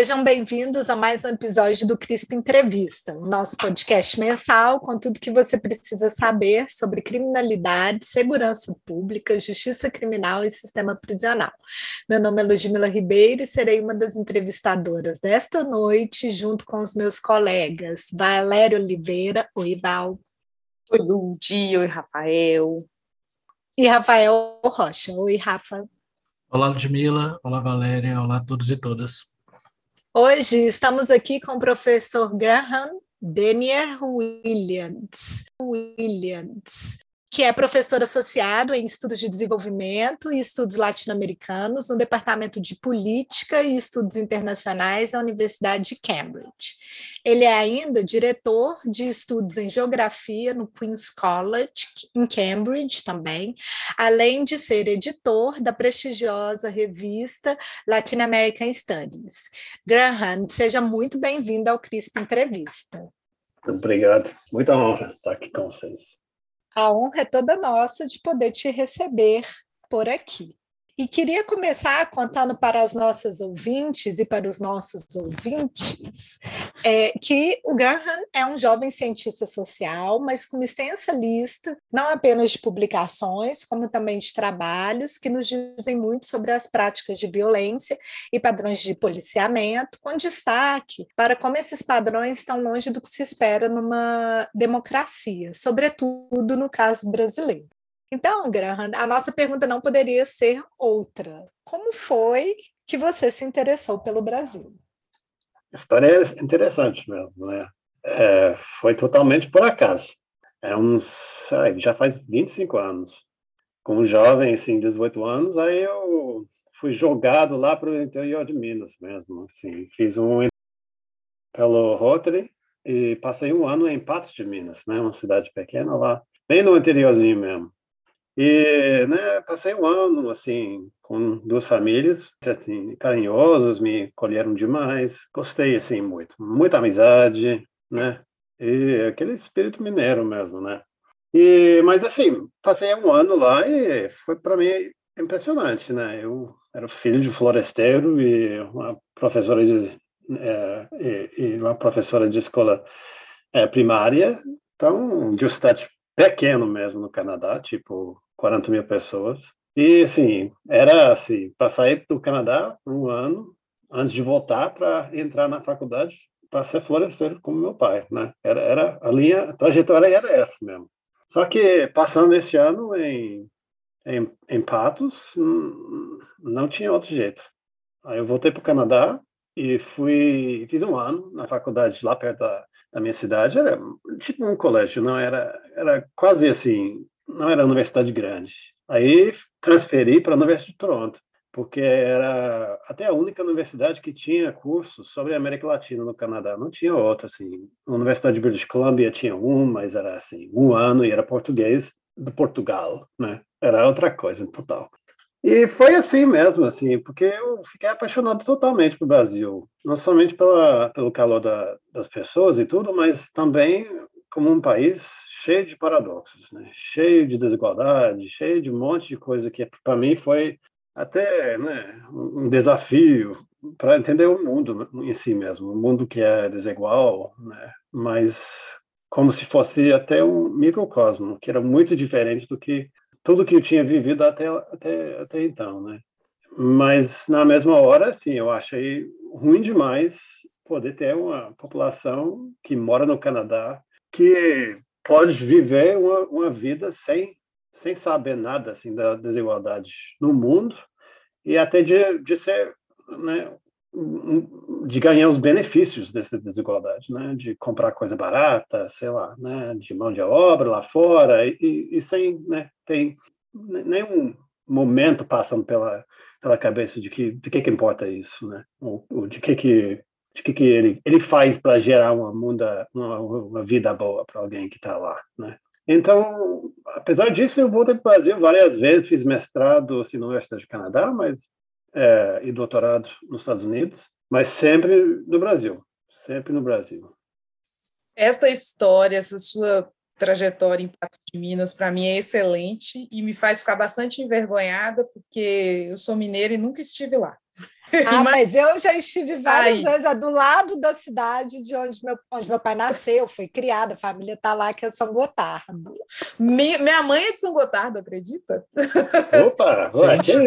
Sejam bem-vindos a mais um episódio do CRISP Entrevista, o nosso podcast mensal com tudo que você precisa saber sobre criminalidade, segurança pública, justiça criminal e sistema prisional. Meu nome é Ludmila Ribeiro e serei uma das entrevistadoras desta noite, junto com os meus colegas Valério Oliveira, oi Val. Oi Ludi, oi Rafael. E Rafael Rocha, oi Rafa. Olá, Ludmila. Olá, Valéria. Olá a todos e todas. Hoje estamos aqui com o professor Graham Denier Williams. Williams que é professor associado em estudos de desenvolvimento e estudos latino-americanos no Departamento de Política e Estudos Internacionais da Universidade de Cambridge. Ele é ainda diretor de estudos em geografia no Queen's College, em Cambridge também, além de ser editor da prestigiosa revista Latin American Studies. Graham, seja muito bem-vindo ao CRISP Entrevista. Obrigado, muita honra estar aqui com vocês. A honra é toda nossa de poder te receber por aqui. E queria começar contando para as nossas ouvintes e para os nossos ouvintes é, que o Graham é um jovem cientista social, mas com uma extensa lista, não apenas de publicações, como também de trabalhos que nos dizem muito sobre as práticas de violência e padrões de policiamento, com destaque para como esses padrões estão longe do que se espera numa democracia, sobretudo no caso brasileiro. Então, Graham, a nossa pergunta não poderia ser outra. Como foi que você se interessou pelo Brasil? A história é interessante mesmo, né? É, foi totalmente por acaso. É uns, já faz 25 anos. Como jovem, assim, 18 anos, aí eu fui jogado lá para o interior de Minas mesmo. Assim, fiz um pelo Rotary e passei um ano em Patos de Minas, né? Uma cidade pequena lá, bem no interiorzinho mesmo. E, né, passei um ano, assim, com duas famílias, assim, me colheram demais, gostei, assim, muito, muita amizade, né, e aquele espírito mineiro mesmo, né. E, mas, assim, passei um ano lá e foi para mim impressionante, né, eu era filho de floresteiro e uma professora de, é, e, e, uma professora de escola é, primária, então, de uma cidade pequeno mesmo no Canadá, tipo 40 mil pessoas. E, assim, era assim, para sair do Canadá por um ano, antes de voltar para entrar na faculdade, para ser florescer como meu pai, né? Era, era a linha, a trajetória era essa mesmo. Só que passando esse ano em, em, em Patos, hum, não tinha outro jeito. Aí eu voltei para o Canadá e fui, fiz um ano na faculdade lá perto da, da minha cidade, era tipo um colégio, não era, era quase assim, não era universidade grande. Aí transferi para a Universidade de Toronto, porque era até a única universidade que tinha cursos sobre a América Latina no Canadá. Não tinha outra, assim. A Universidade de British Columbia tinha um, mas era assim, um ano e era português do Portugal, né? Era outra coisa total. E foi assim mesmo, assim, porque eu fiquei apaixonado totalmente pelo Brasil, não somente pela, pelo calor da, das pessoas e tudo, mas também como um país cheio de paradoxos, né? cheio de desigualdade, cheio de um monte de coisa que para mim foi até né, um desafio para entender o mundo em si mesmo, um mundo que é desigual, né? mas como se fosse até um microcosmo, que era muito diferente do que tudo que eu tinha vivido até, até, até então, né? Mas, na mesma hora, sim, eu achei ruim demais poder ter uma população que mora no Canadá que pode viver uma, uma vida sem, sem saber nada assim, da desigualdade no mundo e até de, de ser né, de ganhar os benefícios dessa desigualdade, né? De comprar coisa barata, sei lá, né? De mão de obra lá fora e, e sem, né? Tem nenhum momento passando pela pela cabeça de que de que que importa isso, né? Ou, ou de que que de que que ele ele faz para gerar uma muda uma, uma vida boa para alguém que está lá, né? Então, apesar disso, eu voltei para o Brasil várias vezes, fiz mestrado assim, na Universidade do Canadá, mas é, e doutorado nos Estados Unidos, mas sempre no Brasil, sempre no Brasil. Essa história, essa sua trajetória em Patos de Minas para mim é excelente e me faz ficar bastante envergonhada porque eu sou mineira e nunca estive lá. Ah, mas eu já estive várias Ai. vezes é do lado da cidade de onde meu, onde meu pai nasceu, foi criada, a família está lá, que é São Gotardo. Minha, minha mãe é de São Gotardo, acredita? Opa!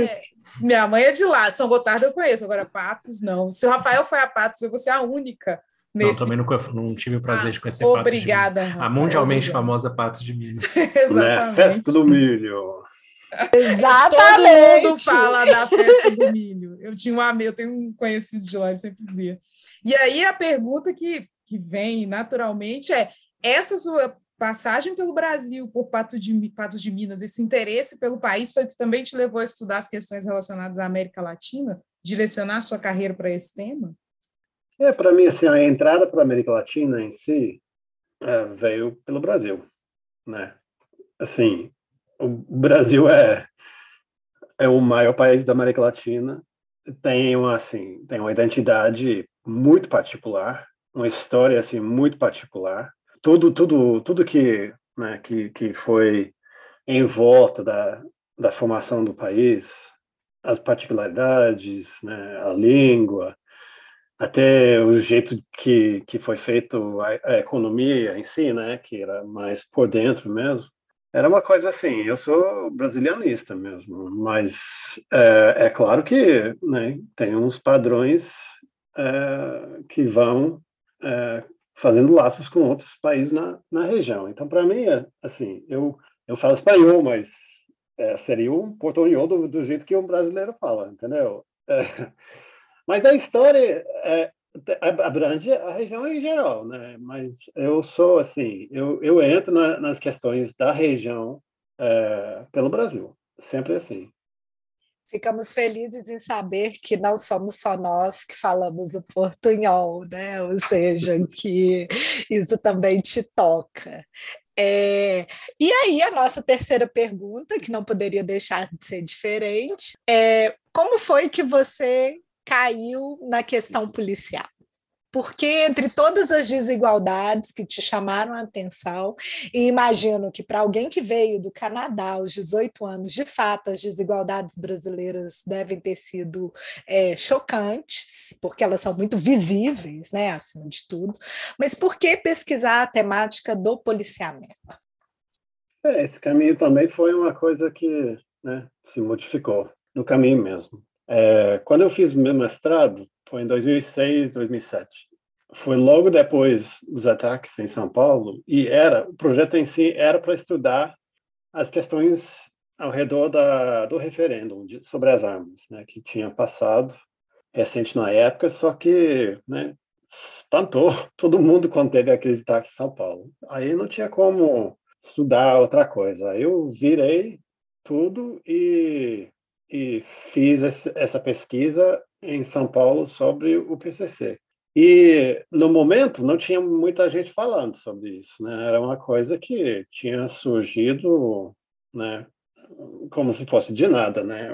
é, minha mãe é de lá, São Gotardo eu conheço, agora Patos não. Se o Rafael foi a Patos, eu vou ser a única Nesse... Não, também não, não tive o prazer ah, de conhecer obrigada, Patos de Minas. A mundialmente obrigada. famosa Patos de Minas. Exatamente. Né? Festa do milho. Exatamente. Todo mundo fala da festa do milho. Eu tinha um amigo, eu tenho um conhecido de lá, ele sempre dizia. E aí a pergunta que, que vem naturalmente é: essa sua passagem pelo Brasil, por Patos de, Patos de Minas, esse interesse pelo país foi o que também te levou a estudar as questões relacionadas à América Latina, direcionar sua carreira para esse tema? É, para mim, assim, a entrada para a América Latina em si é, veio pelo Brasil, né? Assim, o Brasil é é o maior país da América Latina, tem uma assim, tem uma identidade muito particular, uma história assim muito particular. Tudo tudo tudo que, né, que que foi em volta da da formação do país, as particularidades, né, a língua, até o jeito que, que foi feito a, a, economia em si, né, que era mais por dentro mesmo, era uma coisa assim, eu sou brasilianista mesmo, mas é, é claro que né, tem uns padrões é, que vão é, fazendo laços com outros países na, na região. Então, para mim, é, assim, eu, eu falo espanhol, mas é, seria um portunhol do, do jeito que um brasileiro fala, entendeu? É, mas a história é, abrange a região em geral, né? Mas eu sou assim, eu, eu entro na, nas questões da região é, pelo Brasil, sempre assim. Ficamos felizes em saber que não somos só nós que falamos o portunhol, né? Ou seja, que isso também te toca. É, e aí, a nossa terceira pergunta, que não poderia deixar de ser diferente, é como foi que você caiu na questão policial? Porque entre todas as desigualdades que te chamaram a atenção, e imagino que para alguém que veio do Canadá aos 18 anos, de fato, as desigualdades brasileiras devem ter sido é, chocantes, porque elas são muito visíveis, né, acima de tudo. Mas por que pesquisar a temática do policiamento? É, esse caminho também foi uma coisa que né, se modificou no caminho mesmo. É, quando eu fiz meu mestrado, foi em 2006, 2007. Foi logo depois dos ataques em São Paulo e era o projeto em si era para estudar as questões ao redor da, do referêndum de, sobre as armas, né, que tinha passado recente na época, só que né, espantou todo mundo quando teve aquele ataque em São Paulo. Aí não tinha como estudar outra coisa. Aí eu virei tudo e e fiz essa pesquisa em São Paulo sobre o PCC. E no momento não tinha muita gente falando sobre isso, né? Era uma coisa que tinha surgido, né? Como se fosse de nada, né?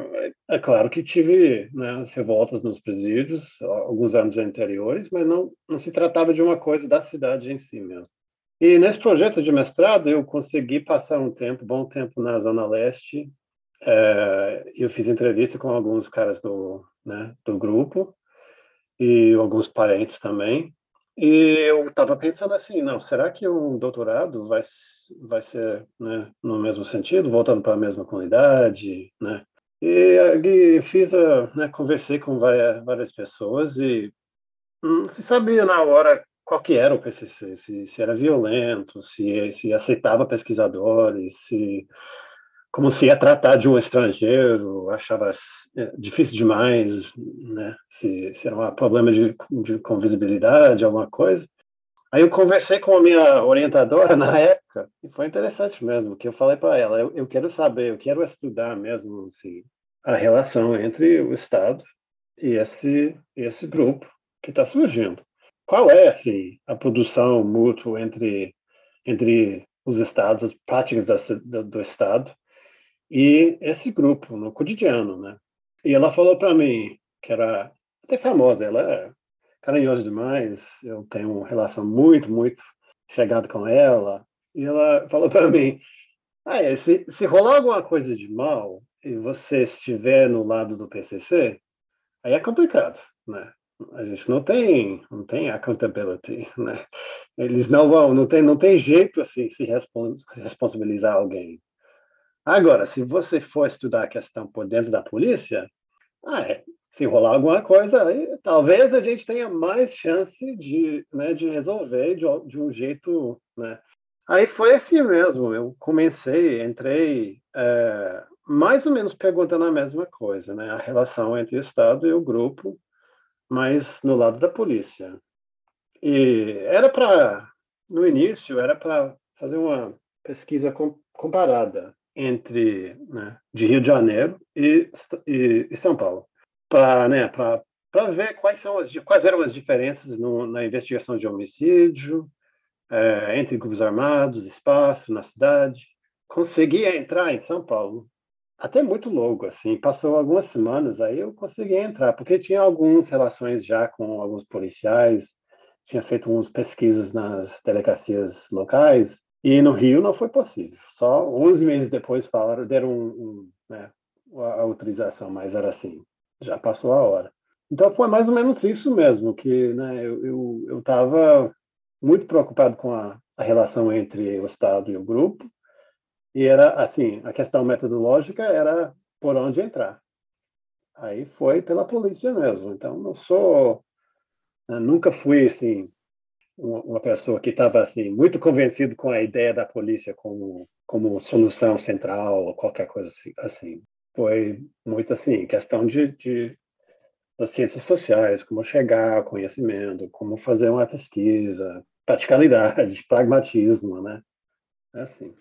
É claro que tive né, as revoltas nos presídios alguns anos anteriores, mas não não se tratava de uma coisa da cidade em si mesmo. E nesse projeto de mestrado eu consegui passar um tempo, bom tempo na Zona Leste, é, eu fiz entrevista com alguns caras do, né, do grupo e alguns parentes também. E eu estava pensando assim, não, será que um doutorado vai vai ser né, no mesmo sentido, voltando para a mesma comunidade, né? E, e fiz, a, né, conversei com várias, várias pessoas e não hum, se sabia na hora qual que era o PCC, se, se era violento, se, se aceitava pesquisadores, se como se ia tratar de um estrangeiro, achava é, difícil demais, né? Se, se era um problema de, de com visibilidade, alguma coisa. Aí eu conversei com a minha orientadora na época e foi interessante mesmo, que eu falei para ela, eu, eu, quero saber, eu quero estudar mesmo assim, a relação entre o Estado e esse esse grupo que está surgindo. Qual é assim a produção mútua entre entre os estados, as práticas da, do Estado e esse grupo no cotidiano, né? E ela falou para mim que era até famosa, ela é carinhosa demais, eu tenho uma relação muito, muito chegada com ela, E ela falou para mim: ah, é, se, se rolar alguma coisa de mal e você estiver no lado do PCC, aí é complicado, né? A gente não tem, não tem accountability, né? Eles não vão, não tem, não tem jeito assim se responsabilizar alguém. Agora, se você for estudar a questão por dentro da polícia, ah, é, se rolar alguma coisa, aí, talvez a gente tenha mais chance de, né, de resolver de, de um jeito, né? Aí foi assim mesmo. Eu comecei, entrei é, mais ou menos perguntando a mesma coisa, né? A relação entre o Estado e o grupo, mas no lado da polícia. E era para, no início, era para fazer uma pesquisa comparada entre né, de Rio de Janeiro e, e, e São Paulo, para né, ver quais são as quais eram as diferenças no, na investigação de homicídio é, entre grupos armados, espaço na cidade. Consegui entrar em São Paulo até muito longo, assim, passou algumas semanas, aí eu consegui entrar, porque tinha algumas relações já com alguns policiais, tinha feito umas pesquisas nas delegacias locais, e no Rio não foi possível. Só 11 meses depois falaram, deram um, um, né, a autorização, mas era assim, já passou a hora. Então foi mais ou menos isso mesmo, que né, eu estava muito preocupado com a, a relação entre o Estado e o grupo, e era assim, a questão metodológica era por onde entrar. Aí foi pela polícia mesmo. Então não sou, né, nunca fui assim uma pessoa que estava assim muito convencido com a ideia da polícia como como solução central ou qualquer coisa assim. Foi muito assim questão de, de das ciências sociais, como chegar ao conhecimento, como fazer uma pesquisa, praticalidade, pragmatismo, né? É assim.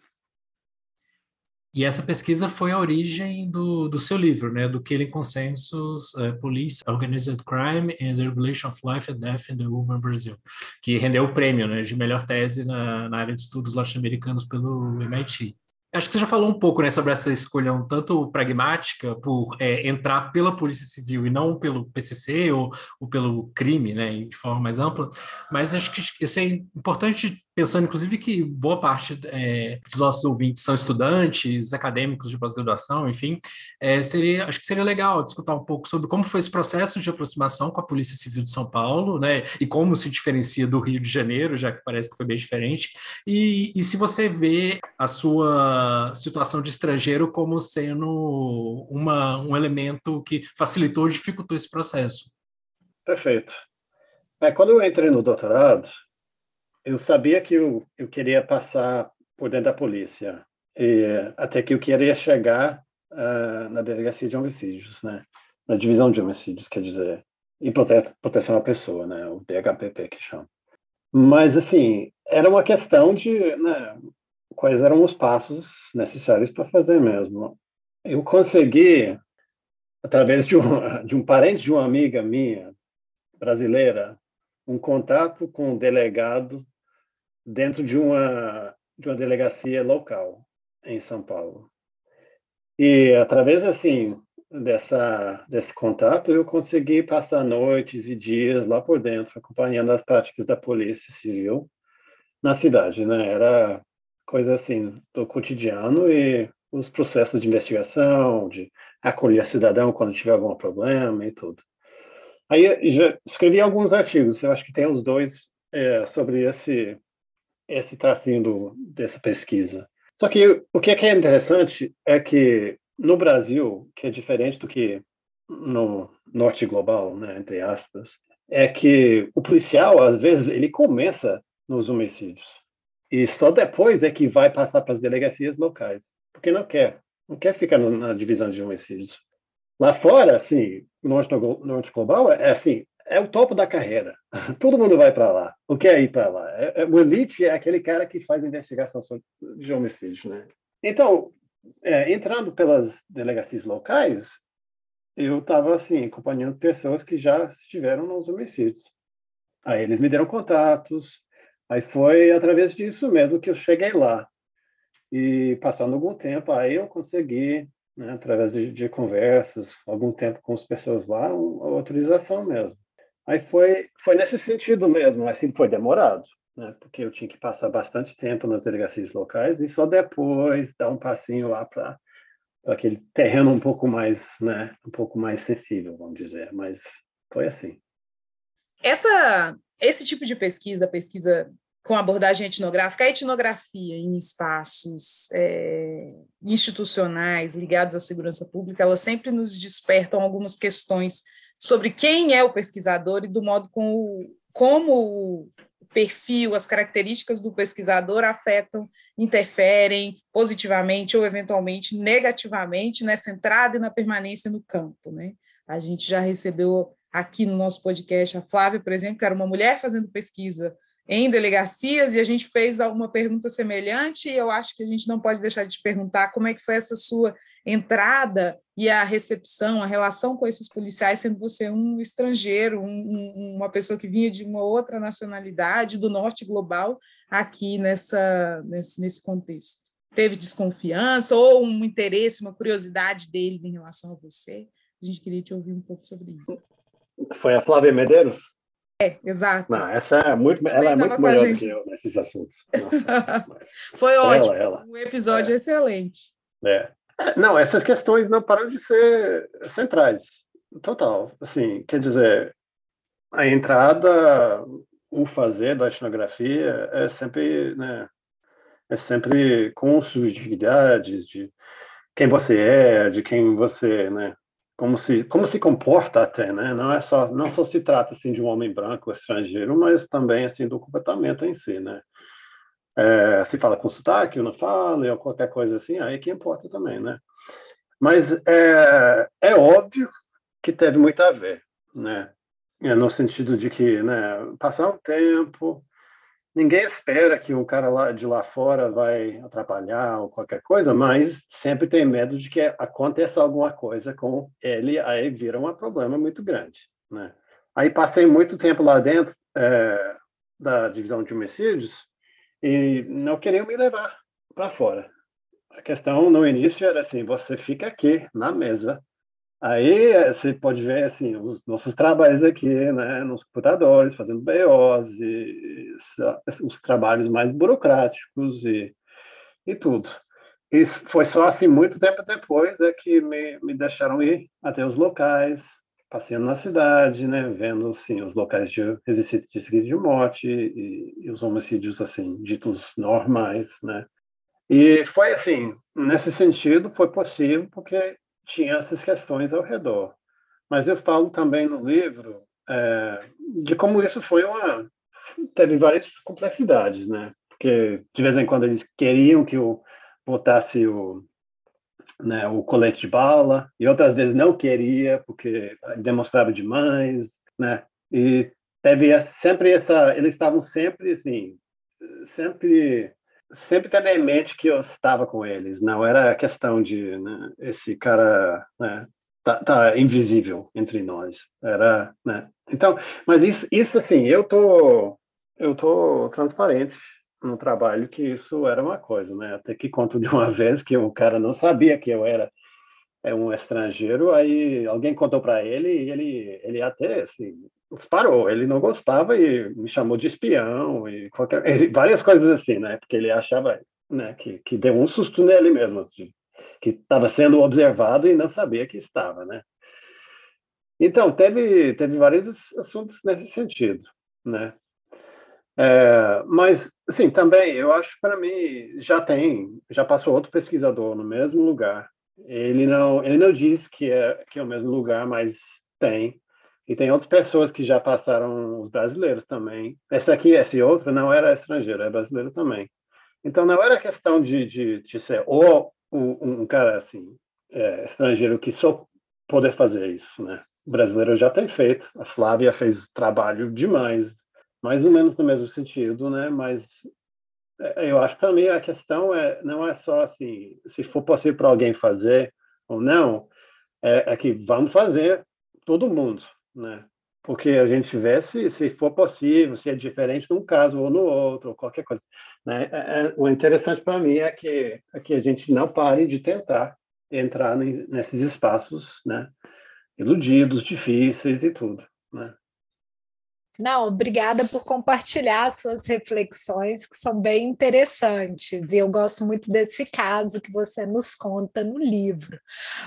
E essa pesquisa foi a origem do, do seu livro, né, do Killing Consensus, uh, Police, Organized Crime and the Regulation of Life and Death in the Urban Brazil, que rendeu o prêmio né, de melhor tese na, na área de estudos norte-americanos pelo MIT. Acho que você já falou um pouco né, sobre essa escolha um tanto pragmática por é, entrar pela Polícia Civil e não pelo PCC ou, ou pelo crime, né, de forma mais ampla, mas acho que isso é importante pensando, inclusive, que boa parte é, dos nossos ouvintes são estudantes, acadêmicos de pós-graduação, enfim, é, seria, acho que seria legal discutir um pouco sobre como foi esse processo de aproximação com a Polícia Civil de São Paulo, né, e como se diferencia do Rio de Janeiro, já que parece que foi bem diferente, e, e se você vê a sua situação de estrangeiro como sendo uma, um elemento que facilitou ou dificultou esse processo. Perfeito. É, quando eu entrei no doutorado, eu sabia que eu, eu queria passar por dentro da polícia, e, até que eu queria chegar uh, na delegacia de homicídios, né? Na divisão de homicídios, quer dizer, e prote proteção à pessoa, né? O DHPP que chama. Mas, assim, era uma questão de né, quais eram os passos necessários para fazer mesmo. Eu consegui, através de um, de um parente de uma amiga minha, brasileira, um contato com um delegado dentro de uma, de uma delegacia local em São Paulo. E através assim dessa desse contato eu consegui passar noites e dias lá por dentro acompanhando as práticas da polícia civil na cidade, né? Era coisa assim do cotidiano e os processos de investigação, de acolher cidadão quando tiver algum problema e tudo. Aí já escrevi alguns artigos, eu acho que tem os dois é, sobre esse esse tracinho dessa pesquisa. Só que o que é interessante é que no Brasil, que é diferente do que no norte global, né, entre aspas, é que o policial, às vezes, ele começa nos homicídios. E só depois é que vai passar para as delegacias locais. Porque não quer. Não quer ficar na divisão de homicídios. Lá fora, assim, no norte global, é assim, é o topo da carreira. Todo mundo vai para lá. O que é ir para lá? É, é, o elite é aquele cara que faz investigação de homicídios, né? Então, é, entrando pelas delegacias locais, eu estava assim acompanhando pessoas que já estiveram nos homicídios. Aí eles me deram contatos. Aí foi através disso mesmo que eu cheguei lá. E passando algum tempo, aí eu consegui, né, através de, de conversas, algum tempo com as pessoas lá, uma autorização mesmo. Aí foi, foi nesse sentido mesmo, assim, foi demorado, né? porque eu tinha que passar bastante tempo nas delegacias locais e só depois dar um passinho lá para aquele terreno um pouco mais, né, um pouco mais sensível, vamos dizer, mas foi assim. Essa, esse tipo de pesquisa, pesquisa com abordagem etnográfica, a etnografia em espaços é, institucionais ligados à segurança pública, elas sempre nos despertam algumas questões sobre quem é o pesquisador e do modo como, como o perfil, as características do pesquisador afetam, interferem positivamente ou eventualmente negativamente nessa entrada e na permanência no campo. Né? A gente já recebeu aqui no nosso podcast a Flávia, por exemplo, que era uma mulher fazendo pesquisa em delegacias e a gente fez uma pergunta semelhante e eu acho que a gente não pode deixar de perguntar como é que foi essa sua entrada e a recepção, a relação com esses policiais, sendo você um estrangeiro, um, um, uma pessoa que vinha de uma outra nacionalidade, do norte global, aqui nessa, nesse, nesse contexto. Teve desconfiança ou um interesse, uma curiosidade deles em relação a você? A gente queria te ouvir um pouco sobre isso. Foi a Flávia Medeiros? É, exato. Não, essa é muito, ela é muito melhor do que eu nesses assuntos. Nossa, Foi ótimo, ela, ela. um episódio é. excelente. É. Não, essas questões não param de ser centrais. Total. Assim, quer dizer, a entrada, o fazer da etnografia é sempre, né, é sempre com subjetividades de quem você é, de quem você, né, como se como se comporta até, né? Não é só não só se trata assim de um homem branco estrangeiro, mas também assim do comportamento em si, né? É, se fala com sotaque ou não fala, ou qualquer coisa assim, aí que importa também, né? Mas é, é óbvio que teve muito a ver, né? É, no sentido de que, né, passar um tempo, ninguém espera que um cara lá de lá fora vai atrapalhar ou qualquer coisa, mas sempre tem medo de que aconteça alguma coisa com ele, aí vira um problema muito grande, né? Aí passei muito tempo lá dentro é, da divisão de homicídios e não queriam me levar para fora. A questão no início era assim: você fica aqui na mesa. Aí você pode ver assim os nossos trabalhos aqui, né, nos computadores, fazendo BOs e os trabalhos mais burocráticos e, e tudo. E foi só assim muito tempo depois é que me, me deixaram ir até os locais, passeando na cidade, né, vendo assim os locais de seguida de morte e, e, os homicídios assim ditos normais, né. E foi assim, nesse sentido foi possível porque tinha essas questões ao redor. Mas eu falo também no livro é, de como isso foi uma teve várias complexidades, né? Porque de vez em quando eles queriam que eu botasse o né, o colete de bala, e outras vezes não queria, porque demonstrava demais, né? E teve sempre essa, eles estavam sempre assim, sempre sempre tendo em mente que eu estava com eles, não era questão de né, esse cara né, tá, tá, invisível entre nós, era, né? Então, mas isso, isso assim, eu tô eu tô transparente no trabalho que isso era uma coisa, né? Até que conto de uma vez que o cara não sabia que eu era é um estrangeiro, aí alguém contou para ele e ele ele até assim parou, ele não gostava e me chamou de espião e qualquer, várias coisas assim, né? Porque ele achava, né, que que deu um susto nele mesmo, de, que estava sendo observado e não sabia que estava, né? Então teve teve vários assuntos nesse sentido, né? É, mas, sim, também, eu acho para mim já tem, já passou outro pesquisador no mesmo lugar. Ele não, ele não diz que é, que é o mesmo lugar, mas tem. E tem outras pessoas que já passaram, os brasileiros também. Esse aqui, esse outro, não era estrangeiro, é brasileiro também. Então, não era questão de, de, de ser ou um, um cara assim, é, estrangeiro que só poder fazer isso, né? O brasileiro já tem feito. A Flávia fez trabalho demais mais ou menos no mesmo sentido, né? Mas é, eu acho que também a questão é não é só assim, se for possível para alguém fazer ou não, é, é, que vamos fazer todo mundo, né? Porque a gente vê se, se for possível, se é diferente num caso ou no outro, ou qualquer coisa. Né? É, é o interessante para mim é que, é que a gente não pare de tentar entrar nesses espaços, né? Iludidos, difíceis e tudo, né? Não, obrigada por compartilhar suas reflexões, que são bem interessantes, e eu gosto muito desse caso que você nos conta no livro.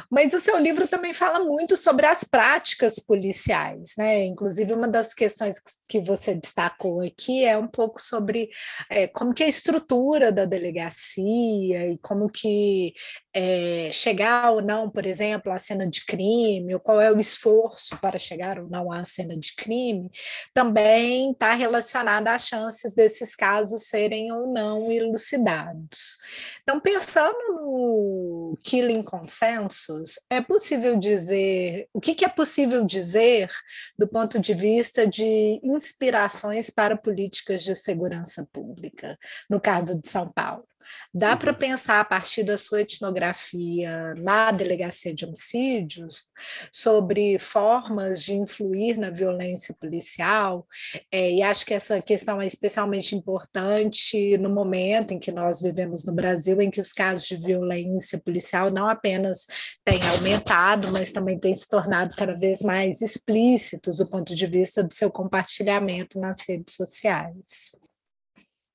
Mas o seu livro também fala muito sobre as práticas policiais, né? Inclusive, uma das questões que você destacou aqui é um pouco sobre é, como que é a estrutura da delegacia e como que é, chegar ou não, por exemplo, à cena de crime, ou qual é o esforço para chegar ou não à cena de crime, também está relacionada às chances desses casos serem ou não elucidados. Então, pensando no Killing Consensus, é possível dizer, o que, que é possível dizer do ponto de vista de inspirações para políticas de segurança pública, no caso de São Paulo? Dá para uhum. pensar a partir da sua etnografia na delegacia de homicídios sobre formas de influir na violência policial, é, e acho que essa questão é especialmente importante no momento em que nós vivemos no Brasil, em que os casos de violência policial não apenas têm aumentado, mas também têm se tornado cada vez mais explícitos do ponto de vista do seu compartilhamento nas redes sociais.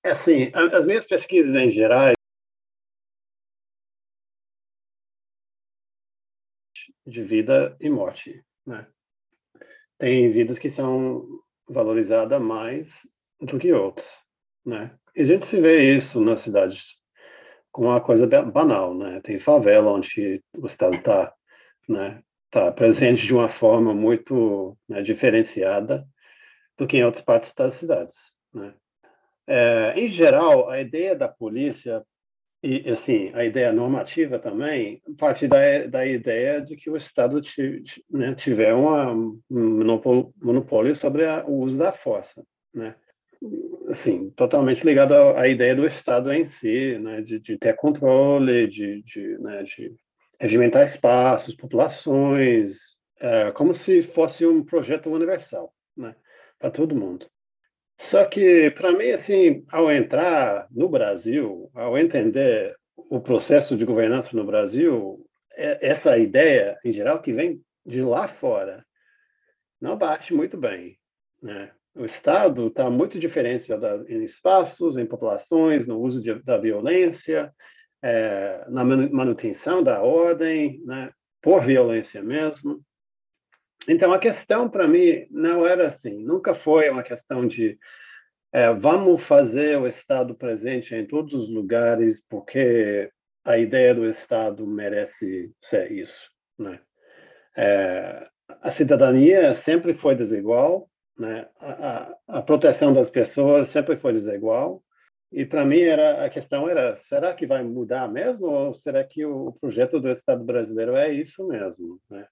É assim, as minhas pesquisas em geral de vida e morte, né? Tem vidas que são valorizadas mais do que outras, né? E a gente se vê isso nas cidades com uma coisa banal, né? Tem favela onde o Estado está, né? Tá presente de uma forma muito né, diferenciada do que em outras partes das cidades, né? É, em geral, a ideia da polícia e assim a ideia normativa também parte da, da ideia de que o Estado né, tiver uma, um monopólio sobre a, o uso da força, né? Assim, totalmente ligado à, à ideia do Estado em si, né, de, de ter controle, de, de, né, de regimentar espaços, populações, é, como se fosse um projeto universal, né, para todo mundo. Só que, para mim, assim, ao entrar no Brasil, ao entender o processo de governança no Brasil, é, essa ideia, em geral, que vem de lá fora, não bate muito bem. Né? O Estado está muito diferenciado em espaços, em populações, no uso de, da violência, é, na manutenção da ordem, né? por violência mesmo. Então, a questão para mim não era assim, nunca foi uma questão de é, vamos fazer o Estado presente em todos os lugares porque a ideia do Estado merece ser isso. Né? É, a cidadania sempre foi desigual, né? a, a, a proteção das pessoas sempre foi desigual, e para mim era a questão era será que vai mudar mesmo ou será que o projeto do Estado brasileiro é isso mesmo né?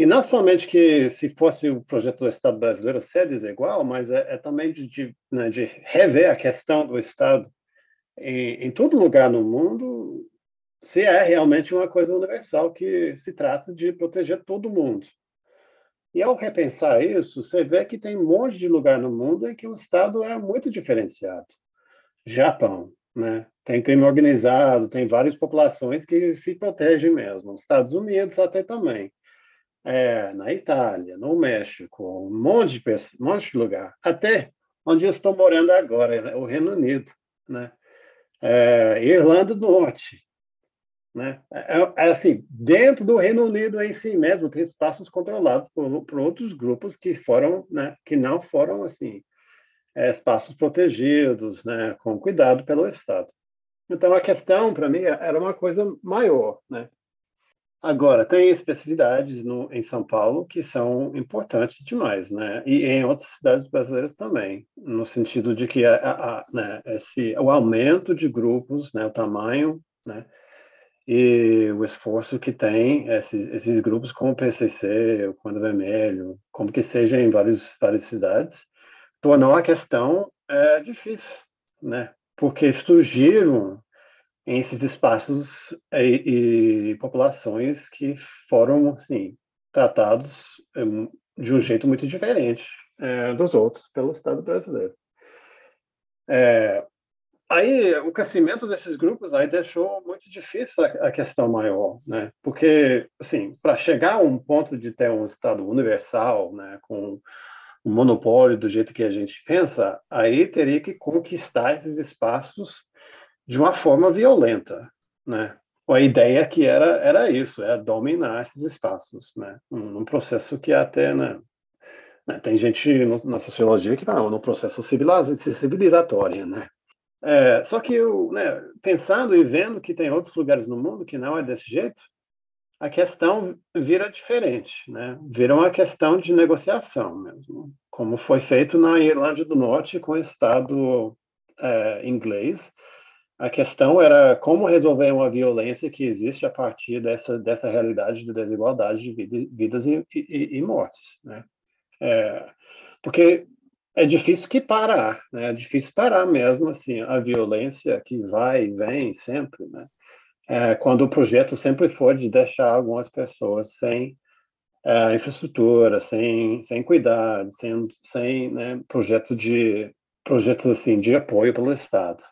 E não somente que se fosse o projeto do Estado brasileiro ser desigual, mas é, é também de, de, né, de, rever a questão do Estado em, em, todo lugar no mundo, se é realmente uma coisa universal que se trata de proteger todo mundo. E ao repensar isso, você vê que tem um monte de lugar no mundo em que o Estado é muito diferenciado. Japão, né? Tem crime organizado, tem várias populações que se protegem mesmo. Estados Unidos até também é, na Itália, no México, um monte de, um monte de lugar, até onde eu estou morando agora, né, o Reino Unido, né? É, Irlanda do Norte, né? É, é, assim, dentro do Reino Unido em si mesmo tem espaços controlados por, por outros grupos que foram, né? Que não foram assim é, espaços protegidos, né? Com cuidado pelo Estado. Então a questão para mim era uma coisa maior, né? Agora, tem especificidades no, em São Paulo que são importantes demais, né? E em outras cidades brasileiras também, no sentido de que a, a, a, né, esse, o aumento de grupos, né, o tamanho, né, e o esforço que tem esses, esses grupos como o PCC, o Comando Vermelho, como que seja em várias cidades, tornou a questão é, difícil, né? Porque surgiram em esses espaços e, e populações que foram assim tratados um, de um jeito muito diferente é, dos outros pelo Estado brasileiro. É, aí o crescimento desses grupos aí deixou muito difícil a, a questão maior, né? Porque assim, para chegar a um ponto de ter um Estado universal, né, com um monopólio do jeito que a gente pensa, aí teria que conquistar esses espaços de uma forma violenta, né? A ideia que era era isso, era dominar esses espaços, né? Um, processo que até, né, né? Tem gente na sociologia que fala no processo civilizatório, né? É, só que eu, né, pensando e vendo que tem outros lugares no mundo que não é desse jeito, a questão vira diferente, né? Vira uma questão de negociação mesmo, como foi feito na Irlanda do Norte com o Estado é, inglês. A questão era como resolver uma violência que existe a partir dessa dessa realidade de desigualdade de vida, vidas e, e, e mortes, né? É, porque é difícil que parar, né? É difícil parar mesmo assim a violência que vai e vem sempre, né? É, quando o projeto sempre for de deixar algumas pessoas sem é, infraestrutura, sem sem cuidado, sem sem né, projeto de projetos assim de apoio pelo Estado.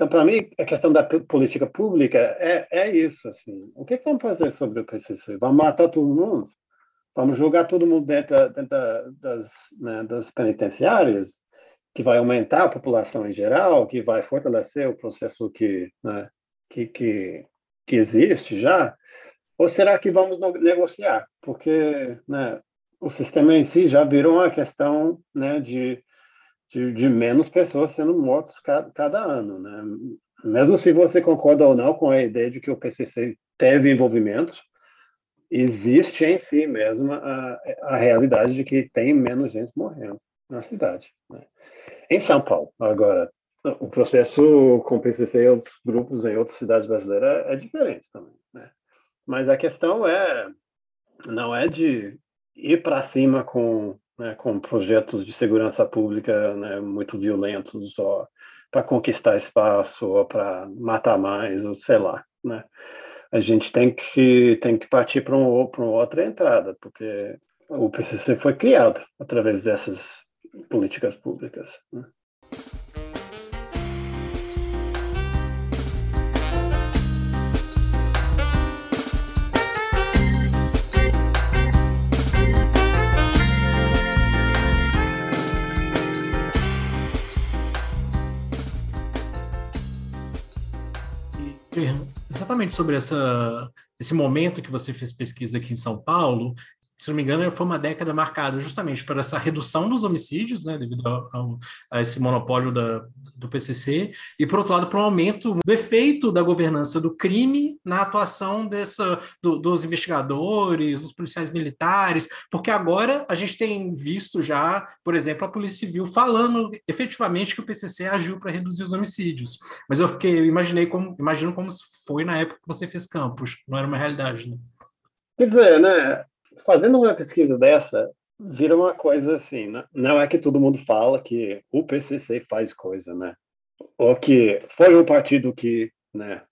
Então, para mim, a questão da política pública é, é isso. Assim. O que, vamos fazer sobre o PCC? Vamos matar todo mundo? Vamos julgar todo mundo dentro, dentro das, né, das penitenciárias, que vai aumentar a população em geral, que vai fortalecer o processo que, né, que, que, que existe já? Ou será que vamos negociar? Porque né, o sistema em si já virou uma questão né, de, de, de menos pessoas sendo mortas cada, cada ano. Né? Mesmo se você concorda ou não com a ideia de que o PCC teve envolvimento, existe em si mesmo a, a realidade de que tem menos gente morrendo na cidade. Né? Em São Paulo, agora, o processo com o PCC e outros grupos em outras cidades brasileiras é diferente também. Né? Mas a questão é não é de ir para cima com, né, com projetos de segurança pública né, muito violentos ou para conquistar espaço ou para matar mais, ou sei lá. Né? a gente tem que, tem que partir para um, uma outra entrada, porque o PCC foi criado através dessas políticas públicas. Né? Exatamente sobre essa, esse momento que você fez pesquisa aqui em São Paulo se não me engano, foi uma década marcada justamente por essa redução dos homicídios, né, devido a esse monopólio da, do PCC, e, por outro lado, para um aumento do efeito da governança do crime na atuação dessa, do, dos investigadores, dos policiais militares, porque agora a gente tem visto já, por exemplo, a Polícia Civil falando efetivamente que o PCC agiu para reduzir os homicídios. Mas eu fiquei, eu imaginei como, imagino como foi na época que você fez campus, não era uma realidade, né? Quer dizer, né? Fazendo uma pesquisa dessa, vira uma coisa assim, né? não é que todo mundo fala que o PCC faz coisa, né? Ou que foi um partido que, né?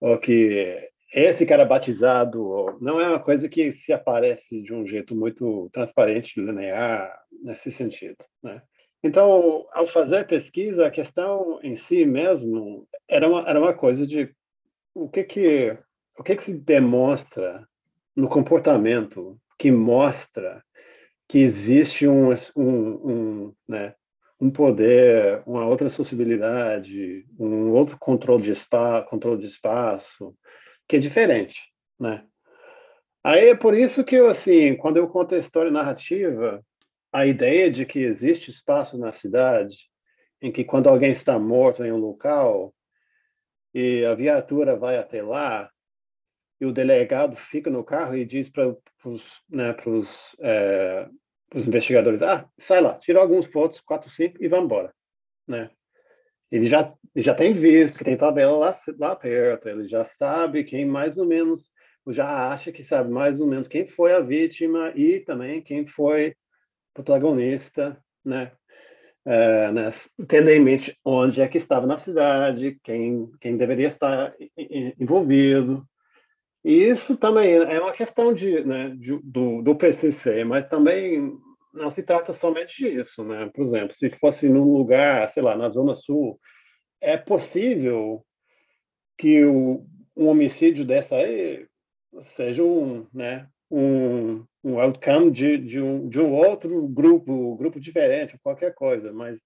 Ou que esse cara batizado, não é uma coisa que se aparece de um jeito muito transparente, linear, nesse sentido, né? Então, ao fazer pesquisa, a questão em si mesmo era uma, era uma coisa de o que que o que que se demonstra no comportamento que mostra que existe um, um, um, né, um poder, uma outra sociabilidade, um outro controle de, espaço, controle de espaço, que é diferente, né? Aí é por isso que eu, assim, quando eu conto a história narrativa, a ideia de que existe espaço na cidade em que quando alguém está morto em um local e a viatura vai até lá, e o delegado fica no carro e diz para os né, é, investigadores, ah, sai lá, tira alguns fotos, quatro, cinco, e vai embora. Né? Ele já, já tem visto que tem tabela lá, lá perto, ele já sabe quem mais ou menos, já acha que sabe mais ou menos quem foi a vítima e também quem foi protagonista, né? É, né, tendo em mente onde é que estava na cidade, quem, quem deveria estar envolvido, e isso também é uma questão de, né, de, do, do PCC, mas também não se trata somente disso, né? Por exemplo, se fosse num lugar, sei lá, na Zona Sul, é possível que o, um homicídio dessa aí seja um, né, um, um outcome de, de, um, de um outro grupo, grupo diferente, qualquer coisa, mas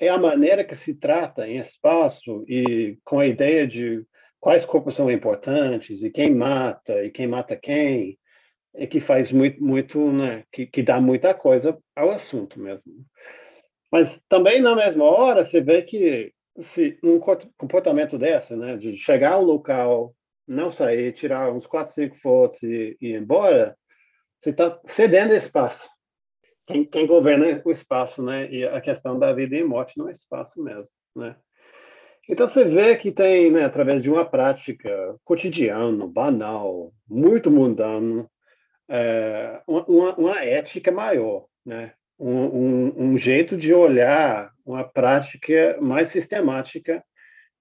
é a maneira que se trata em espaço e com a ideia de quais corpos são importantes e quem mata e quem mata quem, é que faz muito, muito né, que, que dá muita coisa ao assunto mesmo. Mas também na mesma hora você vê que se um comportamento dessa, né, de chegar ao local, não sair, tirar uns quatro, cinco fotos e, e ir embora, você está cedendo espaço. Quem, quem, governa o espaço, né, e a questão da vida e morte no espaço mesmo, né. Então você vê que tem, né, através de uma prática cotidiana, banal, muito mundano, é, uma, uma, ética maior, né? Um, um, um, jeito de olhar uma prática mais sistemática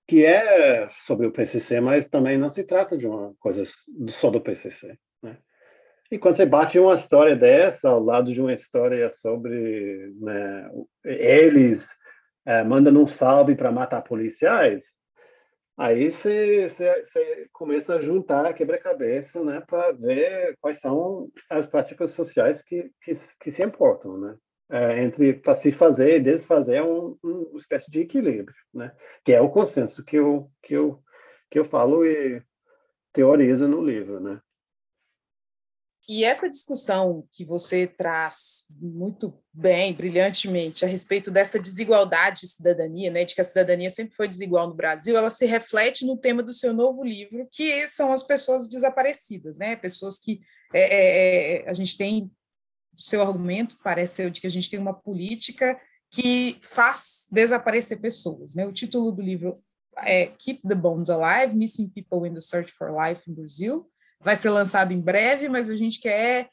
que é sobre o PCC, mas também não se trata de uma coisa só do PCC. Né? E quando você bate uma história dessa ao lado de uma história sobre né, eles é, mandando um salve para matar policiais, aí você, começa a juntar quebra-cabeça né, para ver quais são as práticas sociais que, que, que se importam, né? É, entre para se fazer e desfazer um, um, uma espécie de equilíbrio, né? Que é o consenso que eu que eu que eu falo e teorizo no livro, né? E essa discussão que você traz muito bem, brilhantemente, a respeito dessa desigualdade de cidadania, né, de que a cidadania sempre foi desigual no Brasil, ela se reflete no tema do seu novo livro, que são as pessoas desaparecidas, né, pessoas que é, é, é a gente tem, o seu argumento parece ser de que a gente tem uma política que faz desaparecer pessoas, né, o título do livro é Keep the Bones Alive, Missing People in the Search for Life in Brazil, vai ser lançado em breve, mas a gente quer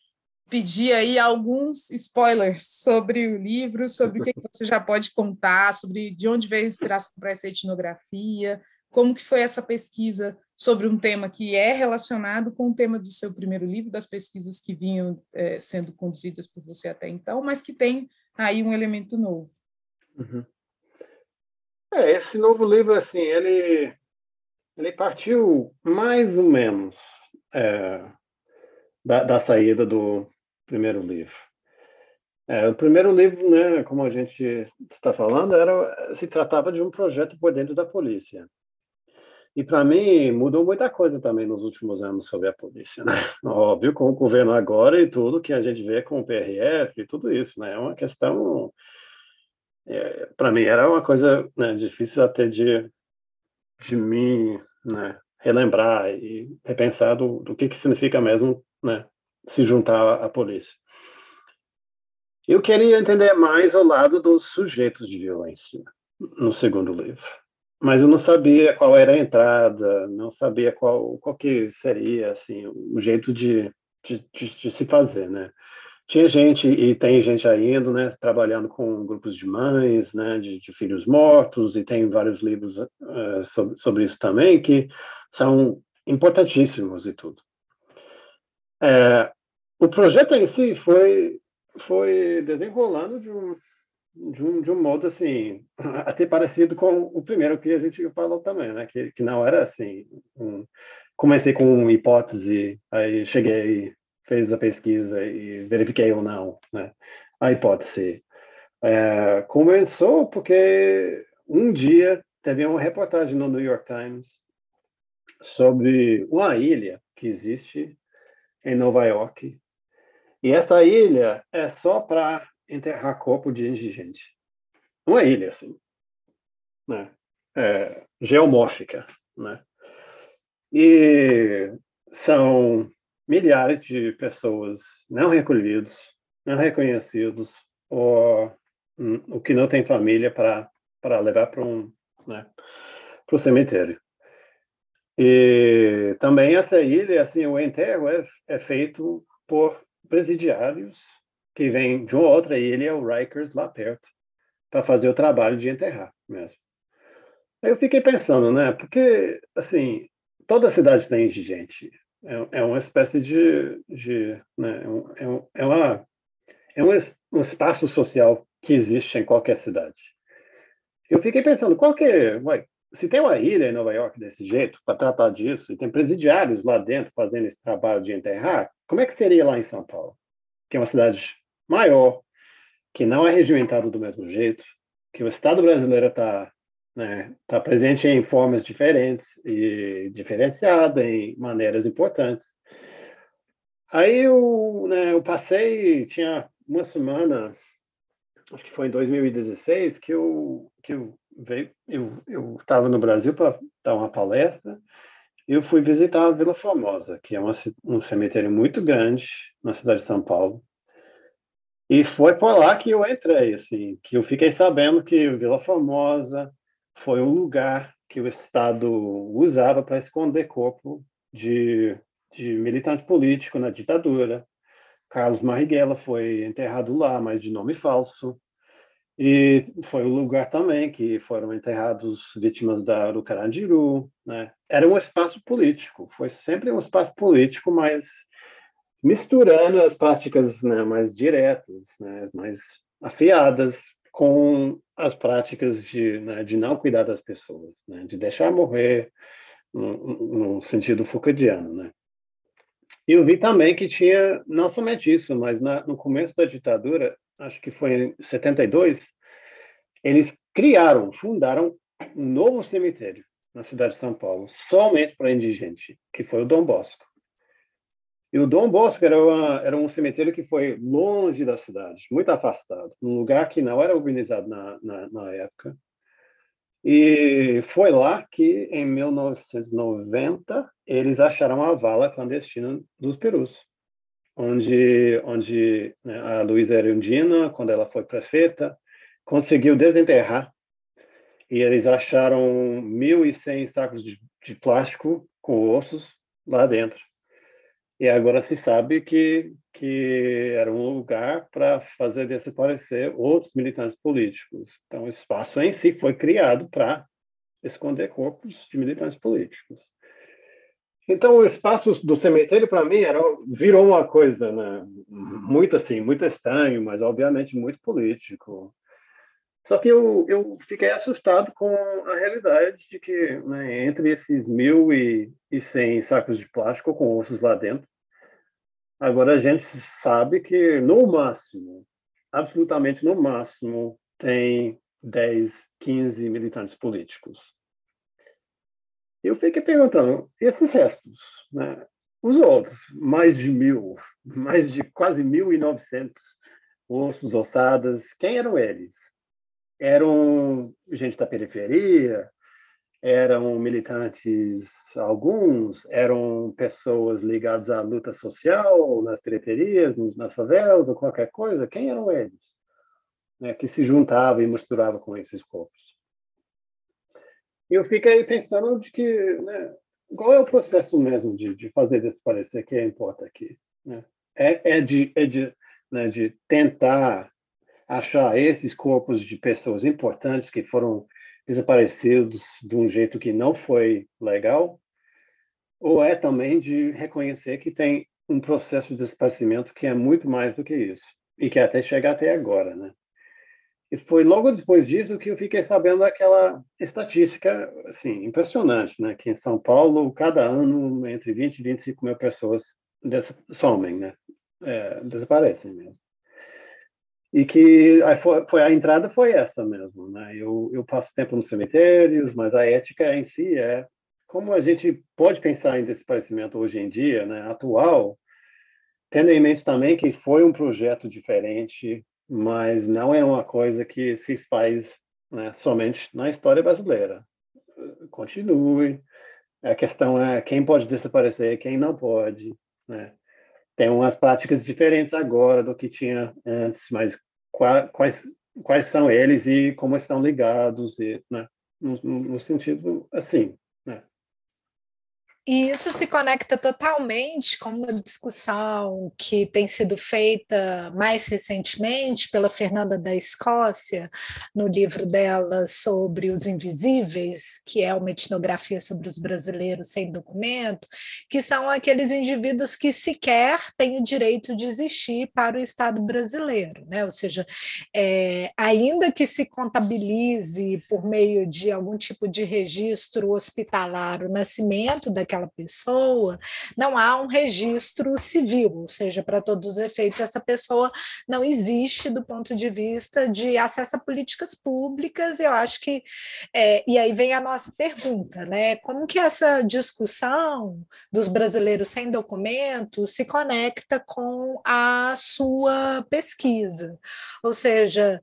pedir aí alguns spoilers sobre o livro, sobre o que você já pode contar, sobre de onde veio a inspiração para essa etnografia, como que foi essa pesquisa sobre um tema que é relacionado com o tema do seu primeiro livro, das pesquisas que vinham é, sendo conduzidas por você até então, mas que tem aí um elemento novo. Uhum. É, esse novo livro, assim, ele, ele partiu mais ou menos é, da, da, saída do primeiro livro. É, o primeiro livro, né, como a gente está falando, era se tratava de um projeto por dentro da polícia. E para mim mudou muita coisa também nos últimos anos sobre a polícia, né? Óbvio, com o governo agora e tudo que a gente vê com o PRF e tudo isso, né? É uma questão, é, para mim era uma coisa né, difícil até de de mim, né, relembrar e repensar do, do que, que significa mesmo né, se juntar à polícia. Eu queria entender mais o lado dos sujeitos de violência no segundo livro, mas eu não sabia qual era a entrada, não sabia qual, qual que seria assim o jeito de, de, de, de se fazer, né? Tinha gente e tem gente ainda, né, trabalhando com grupos de mães, né, de, de filhos mortos e tem vários livros uh, sobre, sobre isso também que são importantíssimos e tudo. É, o projeto em si foi foi desenrolando de um, de um, de um modo assim até parecido com o primeiro que a gente falou também, né? Que, que não era assim. Um, comecei com uma hipótese, aí cheguei, fez a pesquisa e verifiquei ou não, né? A hipótese é, começou porque um dia teve uma reportagem no New York Times sobre uma ilha que existe em Nova York. E essa ilha é só para enterrar corpo de indigente. Uma ilha, assim, né? É, geomórfica, né? E são milhares de pessoas não recolhidos, não reconhecidos, ou um, o que não tem família para levar para um né, o cemitério. E também essa ilha, assim, o enterro é, é feito por presidiários que vêm de uma outra ilha, o Rikers, lá perto, para fazer o trabalho de enterrar mesmo. Aí eu fiquei pensando, né? Porque, assim, toda cidade tem gente. É, é uma espécie de... de né, é, um, é, uma, é um, um espaço social que existe em qualquer cidade. Eu fiquei pensando, qual que é, uai, se tem uma ilha em Nova York desse jeito, para tratar disso, e tem presidiários lá dentro fazendo esse trabalho de enterrar, como é que seria lá em São Paulo? Que é uma cidade maior, que não é regimentada do mesmo jeito, que o Estado brasileiro está né, tá presente em formas diferentes e diferenciada em maneiras importantes. Aí eu, né, eu passei, tinha uma semana, acho que foi em 2016, que eu, que eu veio, eu estava no Brasil para dar uma palestra eu fui visitar a Vila Formosa, que é uma, um cemitério muito grande na cidade de São Paulo. E foi por lá que eu entrei, assim, que eu fiquei sabendo que Vila Formosa foi um lugar que o Estado usava para esconder corpo de, de militante político na ditadura. Carlos Marighella foi enterrado lá, mas de nome falso. E foi o lugar também que foram enterrados vítimas da, do Carandiru. Né? Era um espaço político, foi sempre um espaço político, mas misturando as práticas né, mais diretas, né, mais afiadas, com as práticas de, né, de não cuidar das pessoas, né, de deixar morrer no, sentido Foucauldiano. Né? Eu vi também que tinha não somente isso, mas na, no começo da ditadura acho que foi em 72, eles criaram, fundaram um novo cemitério na cidade de São Paulo, somente para indigente, que foi o Dom Bosco. E o Dom Bosco era, uma, era, um cemitério que foi longe da cidade, muito afastado, um lugar que não era urbanizado na, na, na época. E foi lá que, em 1990, eles acharam a vala clandestina dos Perus onde, onde né, a Luísa Erundina, quando ela foi prefeita, conseguiu desenterrar e eles acharam 1.100 sacos de, de plástico com ossos lá dentro. E agora se sabe que, que era um lugar para fazer desaparecer outros militantes políticos. Então, o espaço em si foi criado para esconder corpos de militantes políticos. Então, o espaço do cemitério, para mim, era, virou uma coisa né, muito assim, muito estranho, mas obviamente muito político. Só que eu, eu fiquei assustado com a realidade de que, né, entre esses mil e, e cem sacos de plástico com ossos lá dentro, agora a gente sabe que, no máximo, absolutamente no máximo, tem 10, 15 militantes políticos. Eu fiquei perguntando, esses restos, né? os outros, mais de mil, mais de quase 1.900 ossos, ossadas, quem eram eles? Eram gente da periferia? Eram militantes, alguns? Eram pessoas ligadas à luta social, nas periferias, nas favelas, ou qualquer coisa? Quem eram eles? Né, que se juntava e misturava com esses corpos? Eu fiquei pensando de que, né, qual é o processo mesmo de, de fazer desaparecer que importa aqui? Né? É, é, de, é de, né, de tentar achar esses corpos de pessoas importantes que foram desaparecidos de um jeito que não foi legal? Ou é também de reconhecer que tem um processo de desaparecimento que é muito mais do que isso e que até chega até agora, né? E foi logo depois disso que eu fiquei sabendo daquela estatística assim, impressionante, né? que em São Paulo, cada ano, entre 20 e 25 mil pessoas somem, né? É, desaparecem mesmo. E que a, foi, a entrada foi essa mesmo. Né? Eu, eu passo tempo nos cemitérios, mas a ética em si é como a gente pode pensar em desaparecimento hoje em dia, né? atual, tendo em mente também que foi um projeto diferente, mas não é uma coisa que se faz né, somente na história brasileira. Continue. A questão é quem pode desaparecer, quem não pode. Né? Tem umas práticas diferentes agora do que tinha antes, mas quais, quais são eles e como estão ligados, e, né? no, no, sentido assim. E isso se conecta totalmente com uma discussão que tem sido feita mais recentemente pela Fernanda da Escócia, no livro dela sobre os invisíveis, que é uma etnografia sobre os brasileiros sem documento, que são aqueles indivíduos que sequer têm o direito de existir para o Estado brasileiro, né? Ou seja, é, ainda que se contabilize por meio de algum tipo de registro hospitalar o nascimento daquela daquela pessoa, não há um registro civil, ou seja, para todos os efeitos, essa pessoa não existe do ponto de vista de acesso a políticas públicas. Eu acho que, é, e aí vem a nossa pergunta, né? Como que essa discussão dos brasileiros sem documentos se conecta com a sua pesquisa? Ou seja,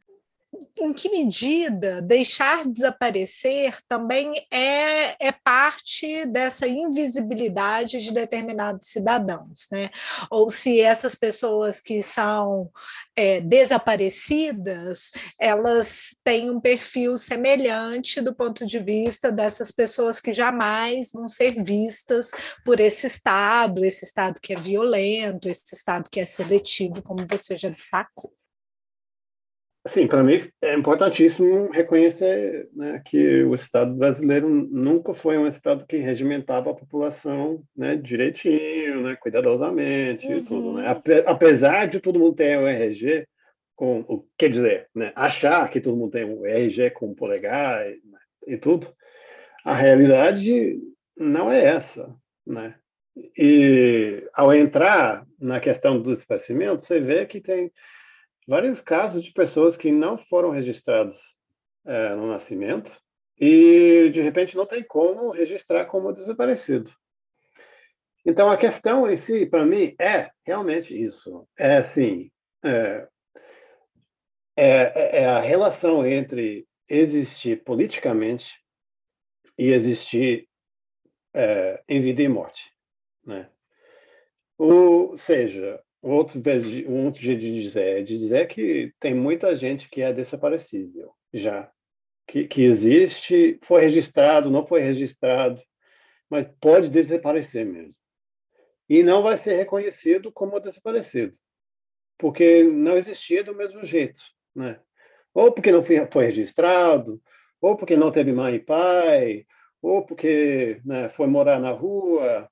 em que medida deixar desaparecer também é, é parte dessa invisibilidade de determinados cidadãos, né? Ou se essas pessoas que são é, desaparecidas, elas têm um perfil semelhante do ponto de vista dessas pessoas que jamais vão ser vistas por esse Estado, esse Estado que é violento, esse Estado que é seletivo, como você já destacou. Sim, para mim é importantíssimo reconhecer né, que o Estado brasileiro nunca foi um Estado que regimentava a população né, direitinho, né, cuidadosamente uhum. e tudo. Né? Uhum. Apesar de todo mundo ter o RG, com, quer dizer, né, achar que todo mundo tem o RG com polegar e, né, e tudo, a realidade não é essa. Né? E ao entrar na questão do espaçamento, você vê que tem vários casos de pessoas que não foram registradas é, no nascimento e, de repente, não tem como registrar como desaparecido. Então, a questão em si, para mim, é realmente isso. É assim, é, é, é a relação entre existir politicamente e existir é, em vida e morte. Né? Ou seja, outro, um outro jeito de dizer é de dizer que tem muita gente que é desaparecível já. Que, que existe, foi registrado, não foi registrado, mas pode desaparecer mesmo. E não vai ser reconhecido como desaparecido, porque não existia do mesmo jeito. Né? Ou porque não foi, registrado, ou porque não teve mãe e pai, ou porque né, foi morar na rua,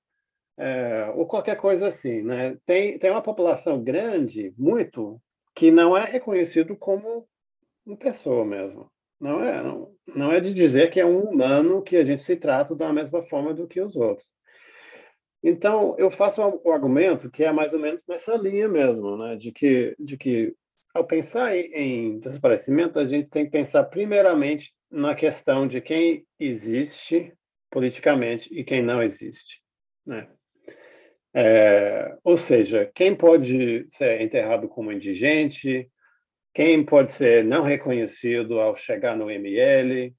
é, ou qualquer coisa assim. Né? Tem, tem uma população grande, muito, que não é reconhecido como uma pessoa mesmo. Não é, não, não é de dizer que é um humano que a gente se trata da mesma forma do que os outros. Então, eu faço o argumento que é mais ou menos nessa linha mesmo, né? de, que, de que, ao pensar em, em desaparecimento, a gente tem que pensar primeiramente na questão de quem existe politicamente e quem não existe. Né? É, ou seja, quem pode ser enterrado como indigente, quem pode ser não reconhecido ao chegar no ML,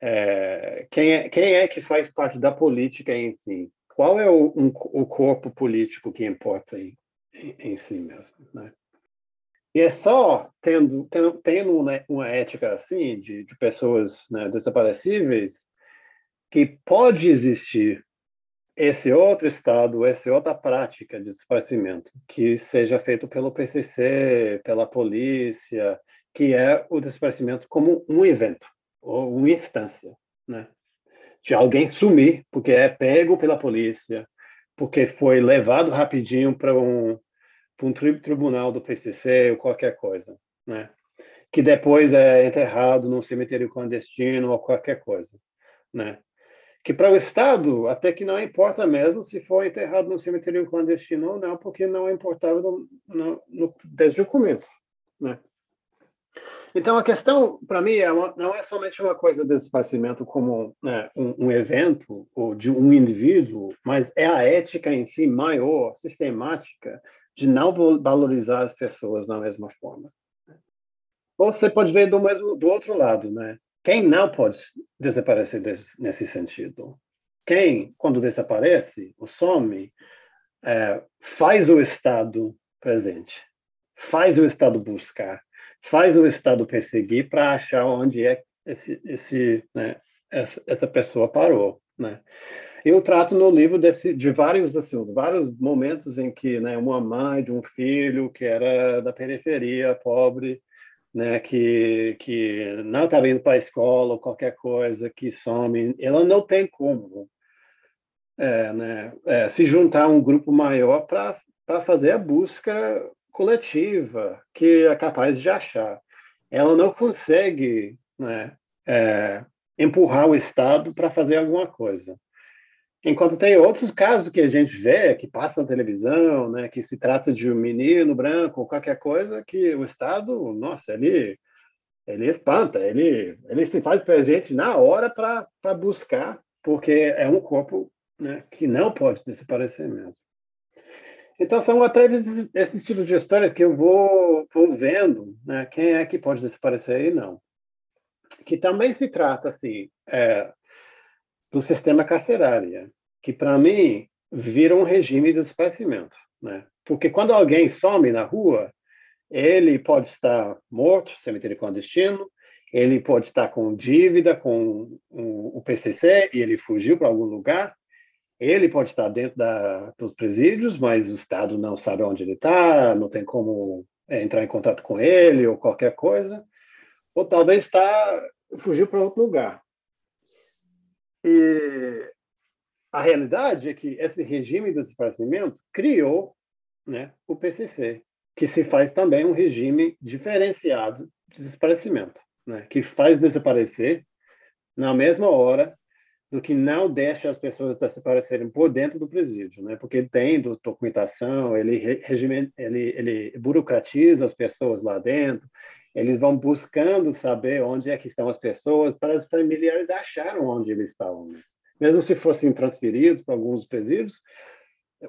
é, quem, é, quem é que faz parte da política em si? Qual é o, um, o corpo político que importa em, em, em si mesmo? Né? E é só tendo, tendo, tendo uma, ética assim, de, de pessoas né, desaparecíveis, que pode existir esse outro estado, essa outra prática de desaparecimento, que seja feito pelo PCC, pela polícia, que é o desaparecimento como um evento, ou uma instância, né? De alguém sumir, porque é pego pela polícia, porque foi levado rapidinho para um, um tribunal do PCC ou qualquer coisa, né? Que depois é enterrado num cemitério clandestino ou qualquer coisa, né? Que para o Estado até que não importa mesmo se for enterrado no cemitério clandestino ou não, porque não é importável no, no, no, desde o começo. Né? Então, a questão, para mim, é uma, não é somente uma coisa de desaparecimento como né, um, um, evento ou de um indivíduo, mas é a ética em si maior, sistemática, de não valorizar as pessoas da mesma forma. Ou você pode ver do, mesmo, do outro lado, né? Quem não pode desaparecer nesse sentido? Quem, quando desaparece, o some, é, faz o Estado presente, faz o Estado buscar, faz o Estado perseguir para achar onde é esse, esse, né, essa, essa, pessoa parou, né? eu trato no livro desse, de vários assuntos, vários momentos em que né, uma mãe de um filho que era da periferia, pobre, né, que, que não estava indo para a escola ou qualquer coisa, que some, ela não tem como é, né, é, se juntar a um grupo maior para fazer a busca coletiva que é capaz de achar. Ela não consegue né, é, empurrar o Estado para fazer alguma coisa. Enquanto tem outros casos que a gente vê, que passa na televisão, né, que se trata de um menino branco ou qualquer coisa, que o Estado, nossa, ele, ele espanta, ele, ele se faz presente na hora para buscar, porque é um corpo né, que não pode desaparecer mesmo. Então, são através desses tipos de histórias que eu vou, vou vendo né, quem é que pode desaparecer e não. Que também se trata, assim, é, do sistema carcerário, que, para mim, vira um regime de desaparecimento. Né? Porque quando alguém some na rua, ele pode estar morto, cemitério clandestino, ele pode estar com dívida com o PCC e ele fugiu para algum lugar, ele pode estar dentro da, dos presídios, mas o Estado não sabe onde ele está, não tem como é, entrar em contato com ele ou qualquer coisa, ou talvez está fugiu para outro lugar. E a realidade é que esse regime de desaparecimento criou né, o PCC, que se faz também um regime diferenciado de desaparecimento, né, que faz desaparecer na mesma hora do que não deixa as pessoas desaparecerem por dentro do presídio, né? Porque ele tem documentação, ele regime, ele ele burocratiza as pessoas lá dentro, eles vão buscando saber onde é que estão as pessoas para os familiares acharam onde eles estavam. Né? Mesmo se fossem transferidos para alguns presídios,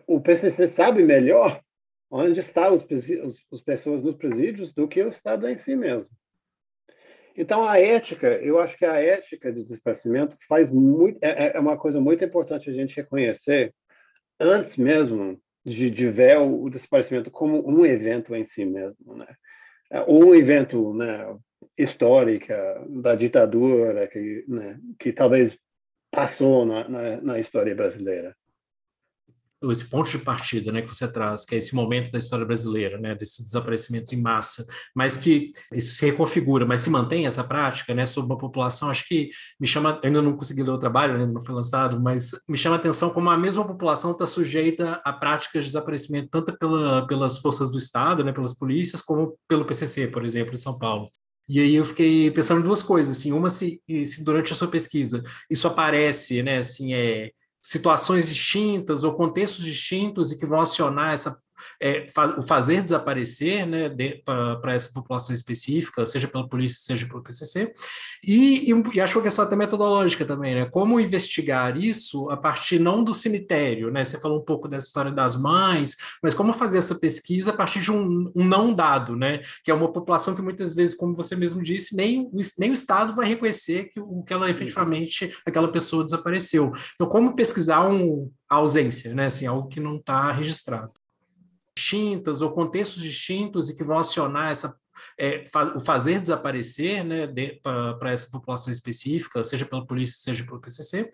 o PCC sabe melhor onde estão os, pessoas nos presídios do que o Estado em si mesmo. Então, a ética, eu acho que a ética de desaparecimento faz muito, é, é uma coisa muito importante a gente reconhecer antes mesmo de, de ver o, desaparecimento como um evento em si mesmo, né? É, um evento né, histórico da ditadura que, né, que talvez passou na, na, na história brasileira esse ponto de partida, né, que você traz, que é esse momento da história brasileira, né, desses desaparecimentos em massa, mas que isso se reconfigura, mas se mantém essa prática, né, sobre uma população, acho que me chama, ainda não consegui ler o trabalho, ainda não foi lançado, mas me chama a atenção como a mesma população está sujeita a práticas de desaparecimento tanto pela, pelas forças do Estado, né, pelas polícias, como pelo PCC, por exemplo, em São Paulo. E aí eu fiquei pensando em duas coisas, assim, uma se, se durante a sua pesquisa isso aparece, né, assim, é situações distintas ou contextos distintos e que vão acionar essa é, o fazer desaparecer né, de, para essa população específica, seja pela polícia, seja pelo PCC, e, e, e acho que a questão até metodológica também, né, como investigar isso a partir não do cemitério, né, você falou um pouco dessa história das mães, mas como fazer essa pesquisa a partir de um, um não dado, né, que é uma população que muitas vezes, como você mesmo disse, nem, nem o Estado vai reconhecer que, que ela efetivamente, aquela pessoa desapareceu. Então, como pesquisar um, a ausência, né, assim, algo que não está registrado distintas ou contextos distintos e que vão acionar essa é, o fazer desaparecer né, de, para essa população específica, seja pela polícia, seja pelo PCC,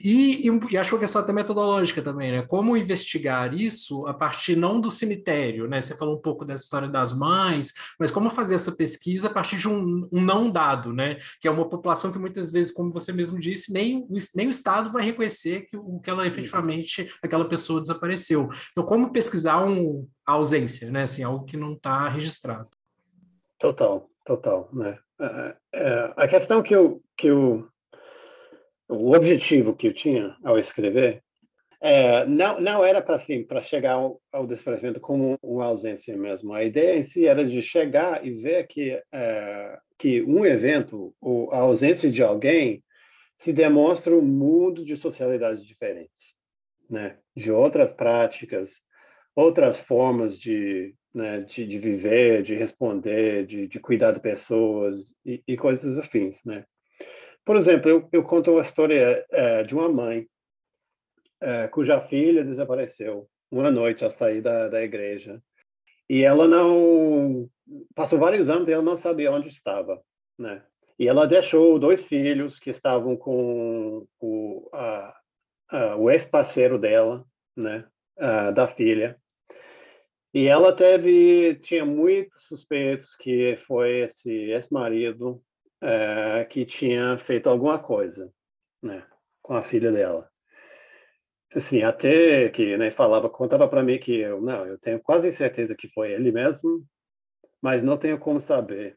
e, e, e acho que a questão até metodológica também, né, como investigar isso a partir não do cemitério, né, você falou um pouco dessa história das mães, mas como fazer essa pesquisa a partir de um, um não dado, né, que é uma população que muitas vezes, como você mesmo disse, nem, nem o Estado vai reconhecer que, o, que ela efetivamente, aquela pessoa desapareceu. Então, como pesquisar um, a ausência, né, assim, algo que não está registrado. Total, total, né? É, é, a questão que eu, que o objetivo que eu tinha ao escrever é, não, não era para assim, para chegar ao, ao desprezamento como uma ausência mesmo. A ideia em si era de chegar e ver que é, que um evento ou a ausência de alguém se demonstra um mundo de socialidades diferentes, né? De outras práticas, outras formas de né, de, de, viver, de responder, de, de cuidar de pessoas e, e, coisas afins, né? Por exemplo, eu, eu conto uma história é, de uma mãe é, cuja filha desapareceu uma noite ao sair da, da igreja e ela não passou vários anos e ela não sabia onde estava, né? E ela deixou dois filhos que estavam com o, a, uh, o ex-parceiro dela, né, da filha. E ela teve, tinha muitos suspeitos que foi esse ex-marido uh, que tinha feito alguma coisa, né, com a filha dela. Assim, até que né, falava, contava para mim que eu, não, eu tenho quase certeza que foi ele mesmo, mas não tenho como saber.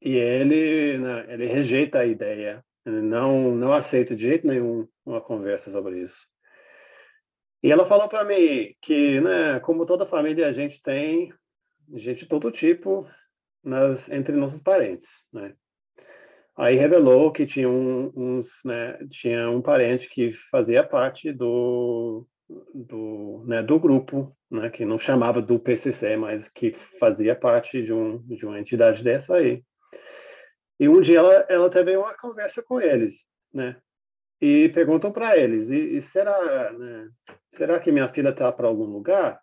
E ele, né, ele rejeita a ideia, não não aceita de jeito nenhum uma conversa sobre isso. E ela falou para mim que, né, como toda família, a gente tem gente de todo tipo nas, entre nossos parentes, né? Aí revelou que tinha um, uns, né, tinha um parente que fazia parte do do, né, do grupo, né, que não chamava do PCC, mas que fazia parte de, um, de uma entidade dessa aí. E um dia ela, ela teve uma conversa com eles, né? E perguntam para eles: e, e, será, né, será que minha filha está para algum lugar?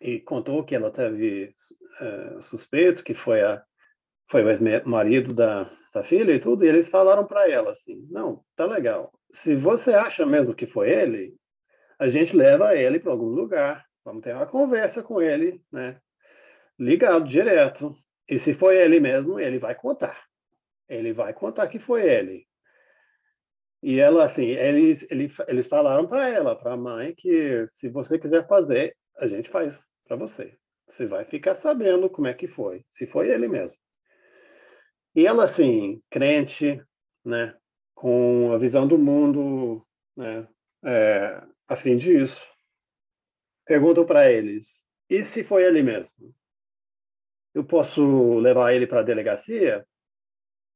E contou que ela teve uh, suspeito que foi a foi o ex-marido da, da filha e tudo. E eles falaram para ela assim: não, tá legal. Se você acha mesmo que foi ele, a gente leva ele para algum lugar, vamos ter uma conversa com ele, né? Ligado direto. E se foi ele mesmo, ele vai contar. Ele vai contar que foi ele. E ela, assim, eles, eles, eles falaram para ela, para a mãe, que se você quiser fazer, a gente faz para você. Você vai ficar sabendo como é que foi, se foi ele mesmo. E ela, assim, crente, né, com a visão do mundo, né, é, a fim disso, perguntam para eles: e se foi ele mesmo? Eu posso levar ele para a delegacia?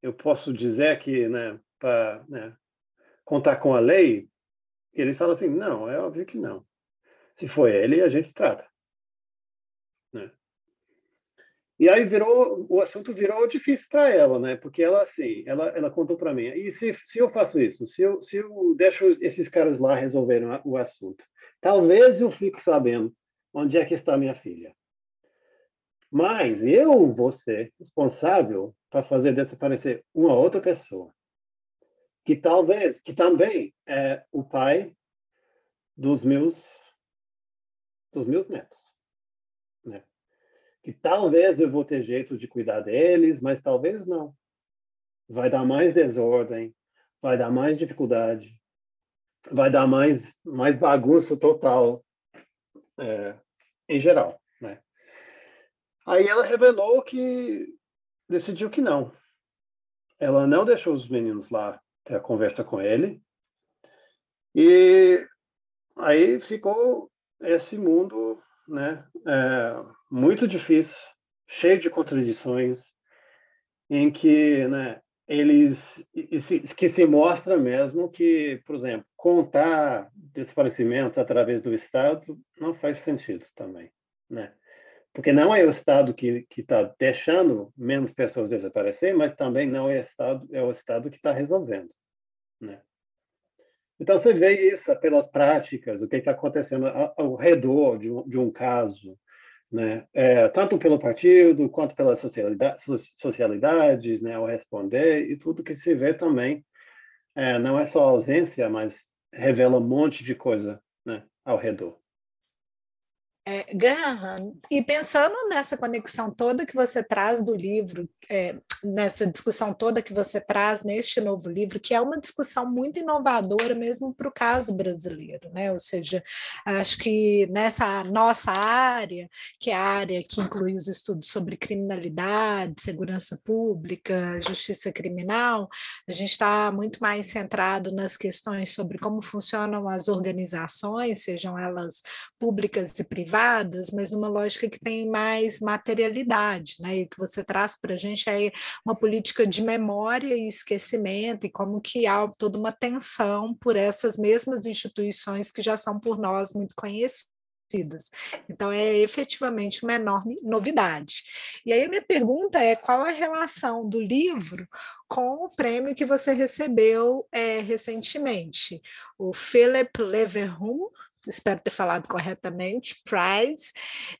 Eu posso dizer que, né, para né, contar com a lei? Eles falam assim: não, é óbvio que não. Se foi ele, a gente trata. Né? E aí virou, o assunto virou difícil para ela, né? Porque ela, assim, ela, ela contou para mim, e se, se eu faço isso, se eu, se eu deixo esses caras lá resolverem o assunto, talvez eu fique sabendo onde é que está minha filha. Mas eu vou ser responsável para fazer desaparecer uma outra pessoa, que talvez, que também é o pai dos meus, dos meus netos, né? que talvez eu vou ter jeito de cuidar deles, mas talvez não. Vai dar mais desordem, vai dar mais dificuldade, vai dar mais, mais bagunça total é, em geral. Né? Aí ela revelou que decidiu que não. Ela não deixou os meninos lá ter a conversa com ele. E aí ficou esse mundo né? É, muito difícil, cheio de contradições, em que, né, eles que se mostra mesmo que, por exemplo, contar desaparecimentos através do Estado não faz sentido também, né? Porque não é o Estado que está deixando menos pessoas desaparecer, mas também não é o Estado é o Estado que está resolvendo, né? Então, você vê isso pelas práticas, o que está acontecendo ao redor de um, de um caso, né? É, tanto pelo partido quanto pelas socialidade, socialidades, né? ao responder, e tudo que se vê também é, não é só ausência, mas revela um monte de coisa né? ao redor. É, Graham, e pensando nessa conexão toda que você traz do livro, é, nessa discussão toda que você traz neste novo livro, que é uma discussão muito inovadora mesmo para o caso brasileiro, né? Ou seja, acho que nessa nossa área, que é a área que inclui os estudos sobre criminalidade, segurança pública, justiça criminal, a gente está muito mais centrado nas questões sobre como funcionam as organizações, sejam elas públicas e privadas privadas, mas numa lógica que tem mais materialidade, né? E que você traz para a gente aí uma política de memória e esquecimento, e como que há toda uma tensão por essas mesmas instituições que já são por nós muito conhecidas. Então, é efetivamente uma enorme novidade. E aí, a minha pergunta é: qual a relação do livro com o prêmio que você recebeu é, recentemente? O Philip Leverhulme espero ter falado corretamente, Prize,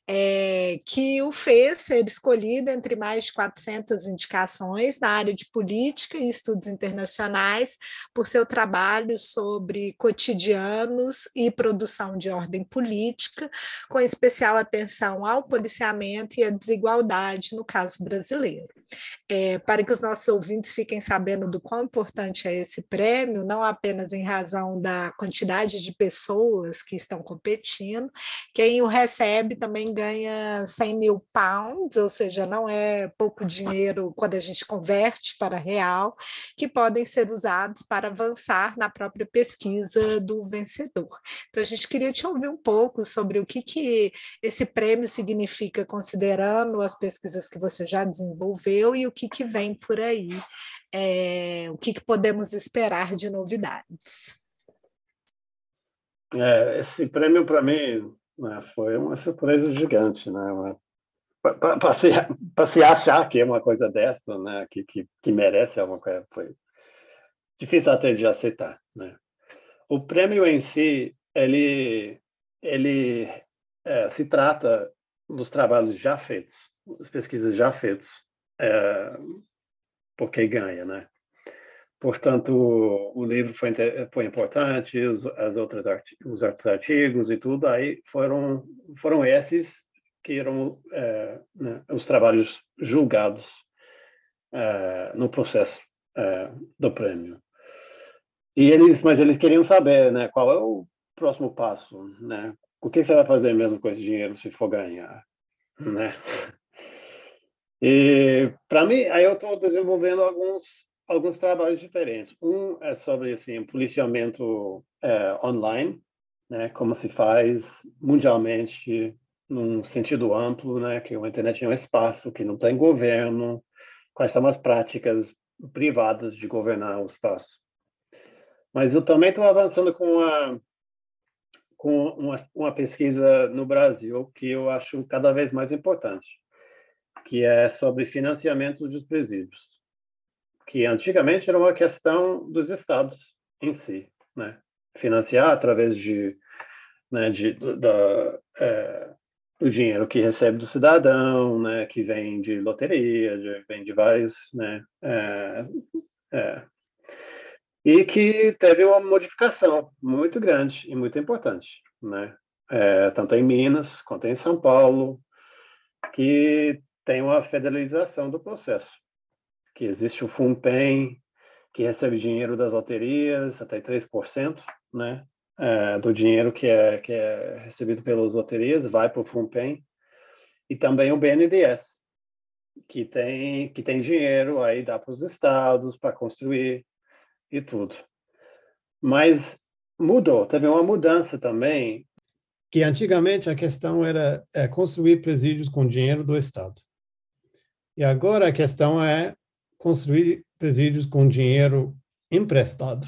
é, que o fez ser escolhido entre mais de 400 indicações na área de política e estudos internacionais por seu trabalho sobre cotidianos e produção de ordem política, com especial atenção ao policiamento e à desigualdade no caso brasileiro. É, para que os nossos ouvintes fiquem sabendo do quão importante é esse prêmio, não apenas em razão da quantidade de pessoas que estão competindo, quem o recebe também ganha 100 mil pounds, ou seja, não é pouco dinheiro quando a gente converte para real, que podem ser usados para avançar na própria pesquisa do vencedor. Então, a gente queria te ouvir um pouco sobre o que, que esse prêmio significa, considerando as pesquisas que você já desenvolveu e o que, que vem por aí, é, o que, que podemos esperar de novidades. É, esse prêmio, para mim, né, foi uma surpresa gigante. Né? Para se, se achar que é uma coisa dessa, né, que, que, que merece alguma coisa, foi difícil até de aceitar. Né? O prêmio em si, ele, ele é, se trata dos trabalhos já feitos, as pesquisas já feitas, é, por quem ganha, né? Portanto, o livro foi, foi importante, os, as outras os outros artigos e tudo, aí foram, foram esses que eram é, né, os trabalhos julgados é, no processo é, do prêmio. E eles, mas eles queriam saber, né, qual é o próximo passo, né? O que você vai fazer mesmo com esse dinheiro se for ganhar, né? E para mim, aí eu estou desenvolvendo alguns alguns trabalhos diferentes. Um é sobre assim policiamento é, online, né, como se faz mundialmente num sentido amplo, né, que a internet é um espaço que não tem governo, quais são as práticas privadas de governar o espaço. Mas eu também estou avançando com uma com uma, uma pesquisa no Brasil que eu acho cada vez mais importante, que é sobre financiamento dos presídios que antigamente era uma questão dos estados em si, né? Financiar através de, né, de da, é, dinheiro que recebe do cidadão, né, que vem de loteria, de, vem de vários, né, é, é, e que teve uma modificação muito grande e muito importante, né, é, tanto em Minas quanto em São Paulo, que tem uma federalização do processo que existe o FUNPEN, que recebe dinheiro das loterias, até 3%, né? É, do dinheiro que é, que é recebido pelas loterias vai para o FUNPEN, e também o BNDES, que tem, que tem dinheiro, aí dá para os estados para construir e tudo. Mas mudou, teve uma mudança também. Que antigamente a questão era é, construir presídios com dinheiro do Estado. E agora a questão é construir presídios com dinheiro emprestado,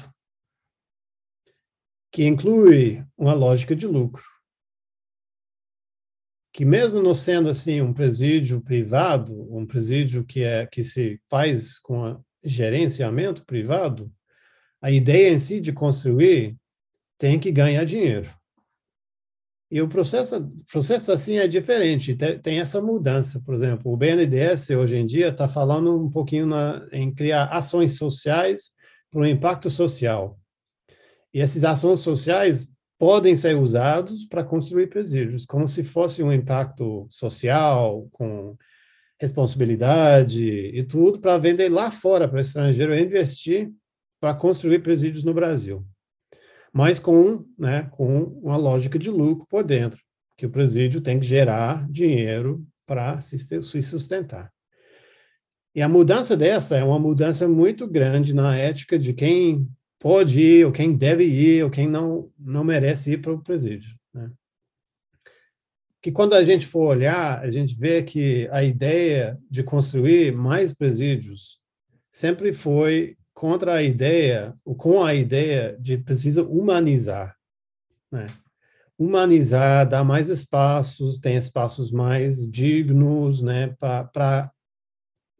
que inclui uma lógica de lucro. Que mesmo não sendo assim um presídio privado, um presídio que é que se faz com gerenciamento privado, a ideia em si de construir tem que ganhar dinheiro. E o processo, processo assim é diferente, tem, essa mudança. Por exemplo, o BNDES hoje em dia está falando um pouquinho na, em criar ações sociais para o impacto social. E essas ações sociais podem ser usadas para construir presídios, como se fosse um impacto social, com responsabilidade e tudo, para vender lá fora para estrangeiro investir para construir presídios no Brasil mas com, né, com uma lógica de lucro por dentro, que o presídio tem que gerar dinheiro para se sustentar. E a mudança dessa é uma mudança muito grande na ética de quem pode ir, ou quem deve ir, ou quem não, não merece ir para o presídio. Né? Que quando a gente for olhar, a gente vê que a ideia de construir mais presídios sempre foi contra a ideia, ou com a ideia de precisa humanizar, né? Humanizar, dar mais espaços, tem espaços mais dignos, né, para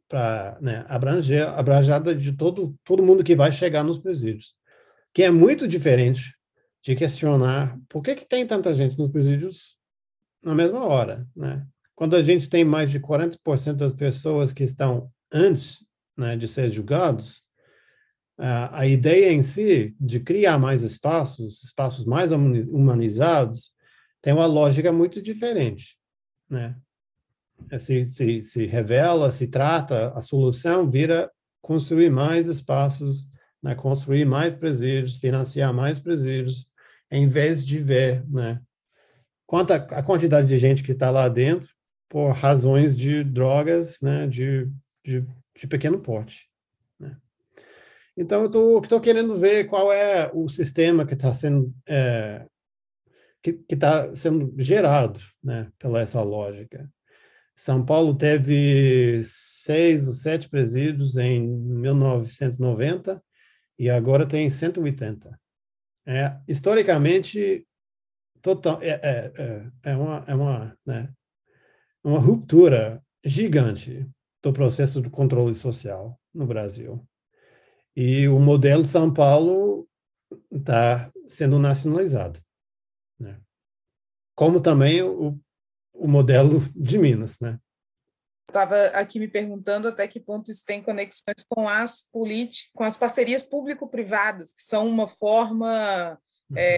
para né, abranger abrangada de todo todo mundo que vai chegar nos presídios, que é muito diferente de questionar por que, que tem tanta gente nos presídios na mesma hora, né? Quando a gente tem mais de 40% das pessoas que estão antes né, de ser julgados, a, a ideia em si de criar mais espaços, espaços mais humanizados, tem uma lógica muito diferente, né? Se, se, se revela, se trata, a solução vira construir mais espaços, né, construir mais presídios, financiar mais presídios, em vez de ver né, quanta a quantidade de gente que está lá dentro por razões de drogas né, de, de, de pequeno porte. Então, eu estou querendo ver qual é o sistema que está sendo é, que está sendo gerado né, pela essa lógica. São Paulo teve seis ou sete presídios em 1990 e agora tem 180. É, historicamente, total, é, é, é, é uma, é uma, né, uma ruptura gigante do processo de controle social no Brasil. E o modelo São Paulo está sendo nacionalizado. Né? Como também o, o modelo de Minas, né? Estava aqui me perguntando até que ponto isso tem conexões com as políticas, com as parcerias público-privadas, que são uma forma é,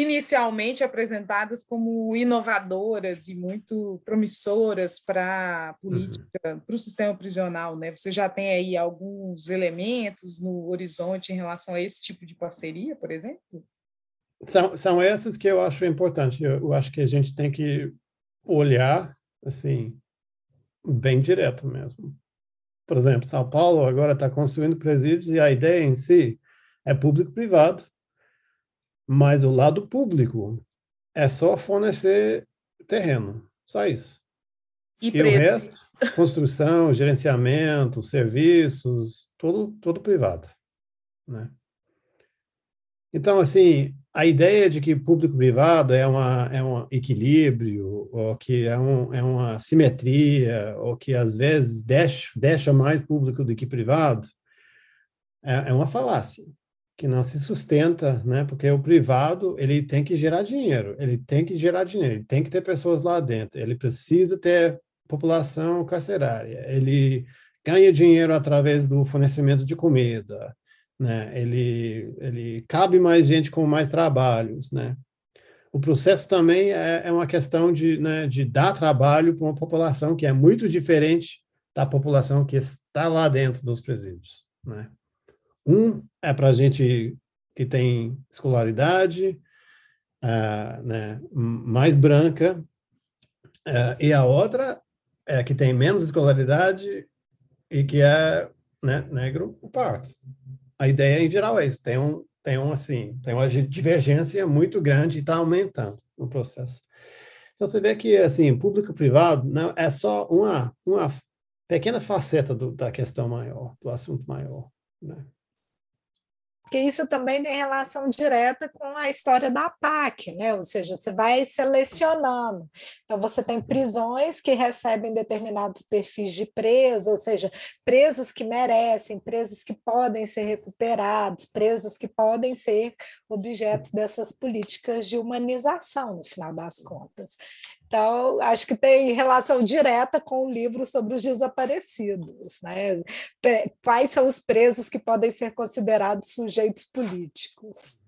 inicialmente apresentadas como inovadoras e muito promissoras para a política, uhum. para o sistema prisional, né? Você já tem aí alguns elementos no horizonte em relação a esse tipo de parceria, por exemplo? São, são essas que eu acho importante. Eu, eu acho que a gente tem que olhar, assim, bem direto mesmo. Por exemplo, São Paulo agora está construindo presídios e a ideia em si é público-privado, mas o lado público é só fornecer terreno, só isso. E, e o resto, construção, gerenciamento, serviços, tudo, tudo privado, né? Então, assim, a ideia de que público-privado é, uma, é um equilíbrio, ou que é, um, é uma simetria, ou que às vezes deixa, deixa mais público do que privado, é, é uma falácia que não se sustenta, né? Porque o privado ele tem que gerar dinheiro, ele tem que gerar dinheiro, ele tem que ter pessoas lá dentro, ele precisa ter população carcerária, ele ganha dinheiro através do fornecimento de comida, né? Ele, ele cabe mais gente com mais trabalhos, né? O processo também é, é uma questão de, né, de dar trabalho para uma população que é muito diferente da população que está lá dentro dos presídios, né? Um é para a gente que tem escolaridade, uh, né, mais branca, uh, e a outra é que tem menos escolaridade e que é né, negro o parto a ideia em geral é isso, tem um, tem um assim, tem uma divergência muito grande e está aumentando no processo. Então você vê que assim, público-privado não é só uma uma pequena faceta do, da questão maior, do assunto maior, né? Porque isso também tem relação direta com a história da PAC, né? ou seja, você vai selecionando. Então, você tem prisões que recebem determinados perfis de presos, ou seja, presos que merecem, presos que podem ser recuperados, presos que podem ser objetos dessas políticas de humanização, no final das contas. Então, acho que tem relação direta com o livro sobre os desaparecidos. Né? Quais são os presos que podem ser considerados sujeitos políticos?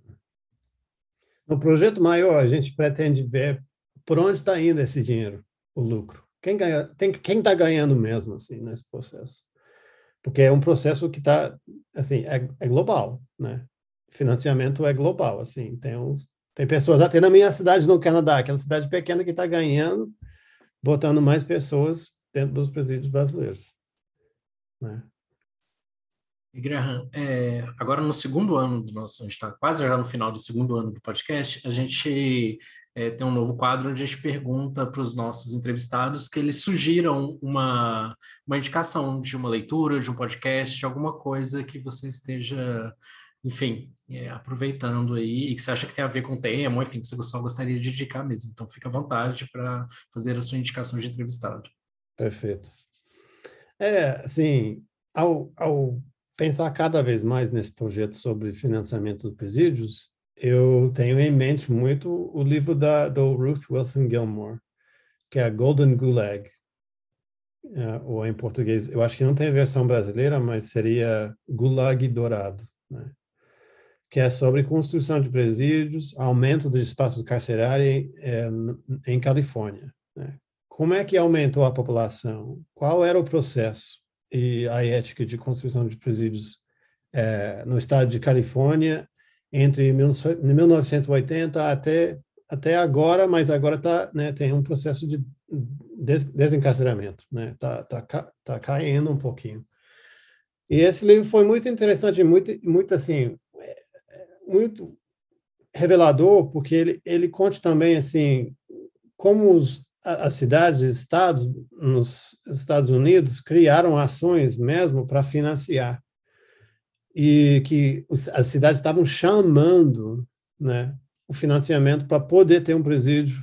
No projeto maior, a gente pretende ver por onde está indo esse dinheiro, o lucro. Quem está ganhando mesmo assim nesse processo? Porque é um processo que está assim é, é global, né? Financiamento é global, assim tem uns tem pessoas, até na minha cidade no Canadá, aquela cidade pequena que está ganhando, botando mais pessoas dentro dos presídios brasileiros. Né? E Graham, é, agora no segundo ano do nosso, a gente está quase já no final do segundo ano do podcast, a gente é, tem um novo quadro onde a gente pergunta para os nossos entrevistados que eles sugiram uma, uma indicação de uma leitura, de um podcast, de alguma coisa que você esteja enfim, é, aproveitando aí, e que você acha que tem a ver com o tema, enfim, que você só gostaria de indicar mesmo. Então, fica à vontade para fazer a sua indicação de entrevistado. Perfeito. É, assim, ao, ao pensar cada vez mais nesse projeto sobre financiamento dos presídios, eu tenho em mente muito o livro da do Ruth Wilson Gilmore, que é Golden Gulag, uh, ou em português, eu acho que não tem versão brasileira, mas seria Gulag Dourado, né? Que é sobre construção de presídios, aumento do espaço carcerário em, eh, em Califórnia. Né? Como é que aumentou a população? Qual era o processo e a ética de construção de presídios é, no estado de Califórnia entre 1980 até até agora, mas agora tá, né, tem um processo de des desencarceramento, né? Tá, tá, tá caindo um pouquinho. E esse livro foi muito interessante, muito, muito assim, muito revelador, porque ele, ele conta também, assim, como os, as cidades e estados nos Estados Unidos criaram ações mesmo para financiar. E que as cidades estavam chamando né, o financiamento para poder ter um presídio,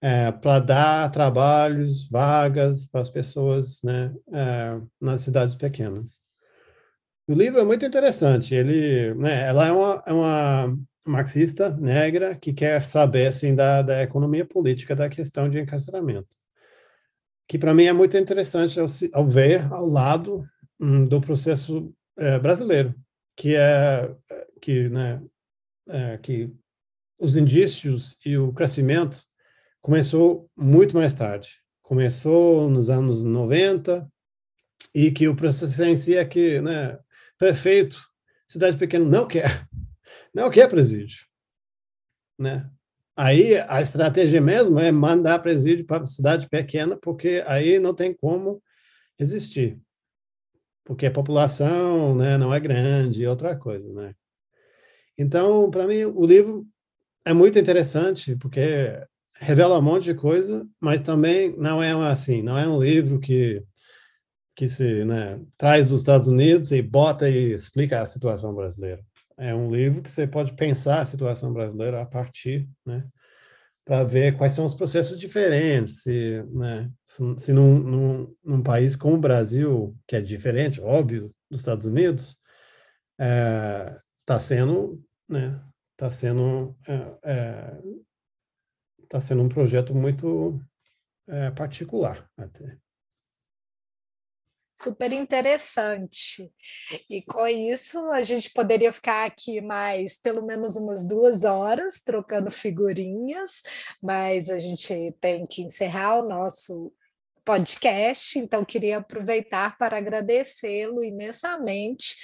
é, para dar trabalhos, vagas para as pessoas né, é, nas cidades pequenas. O livro é muito interessante. Ele, né, ela é uma, é uma marxista negra que quer saber assim da, da economia política da questão de encarceramento, que para mim é muito interessante ao, ao ver ao lado hum, do processo é, brasileiro, que é que, né, é, que os indícios e o crescimento começou muito mais tarde. Começou nos anos 90 e que o processo em si é que, né, prefeito, cidade pequena não quer, não quer presídio, né? Aí a estratégia mesmo é mandar presídio para cidade pequena, porque aí não tem como existir, porque a população, né, não é grande, é outra coisa, né? Então, para mim, o livro é muito interessante, porque revela um monte de coisa, mas também não é assim, não é um livro que que se né, traz dos Estados Unidos e bota e explica a situação brasileira. É um livro que você pode pensar a situação brasileira a partir, né, para ver quais são os processos diferentes. Se, né, se, se num, num, num, país como o Brasil, que é diferente, óbvio, dos Estados Unidos, está é, tá sendo, né, tá sendo, é, é, tá sendo um projeto muito é, particular até super interessante. E com isso, a gente poderia ficar aqui mais pelo menos umas duas horas trocando figurinhas, mas a gente tem que encerrar o nosso podcast, então queria aproveitar para agradecê-lo imensamente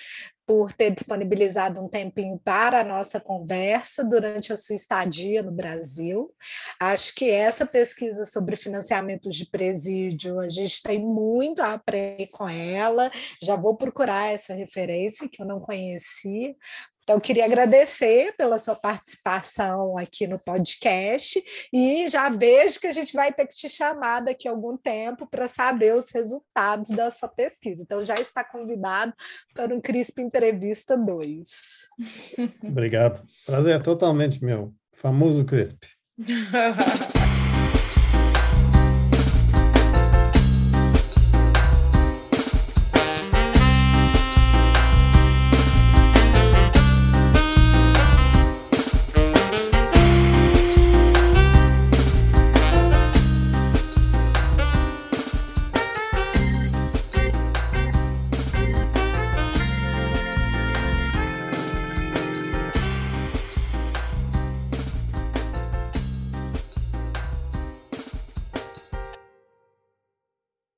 por ter disponibilizado um tempinho para a nossa conversa durante a sua estadia no Brasil. Acho que essa pesquisa sobre financiamentos de presídio, a gente tem muito a aprender com ela. Já vou procurar essa referência que eu não conhecia, então, queria agradecer pela sua participação aqui no podcast e já vejo que a gente vai ter que te chamar daqui a algum tempo para saber os resultados da sua pesquisa. Então, já está convidado para um CRISP Entrevista 2. Obrigado. Prazer é totalmente meu. Famoso CRISP.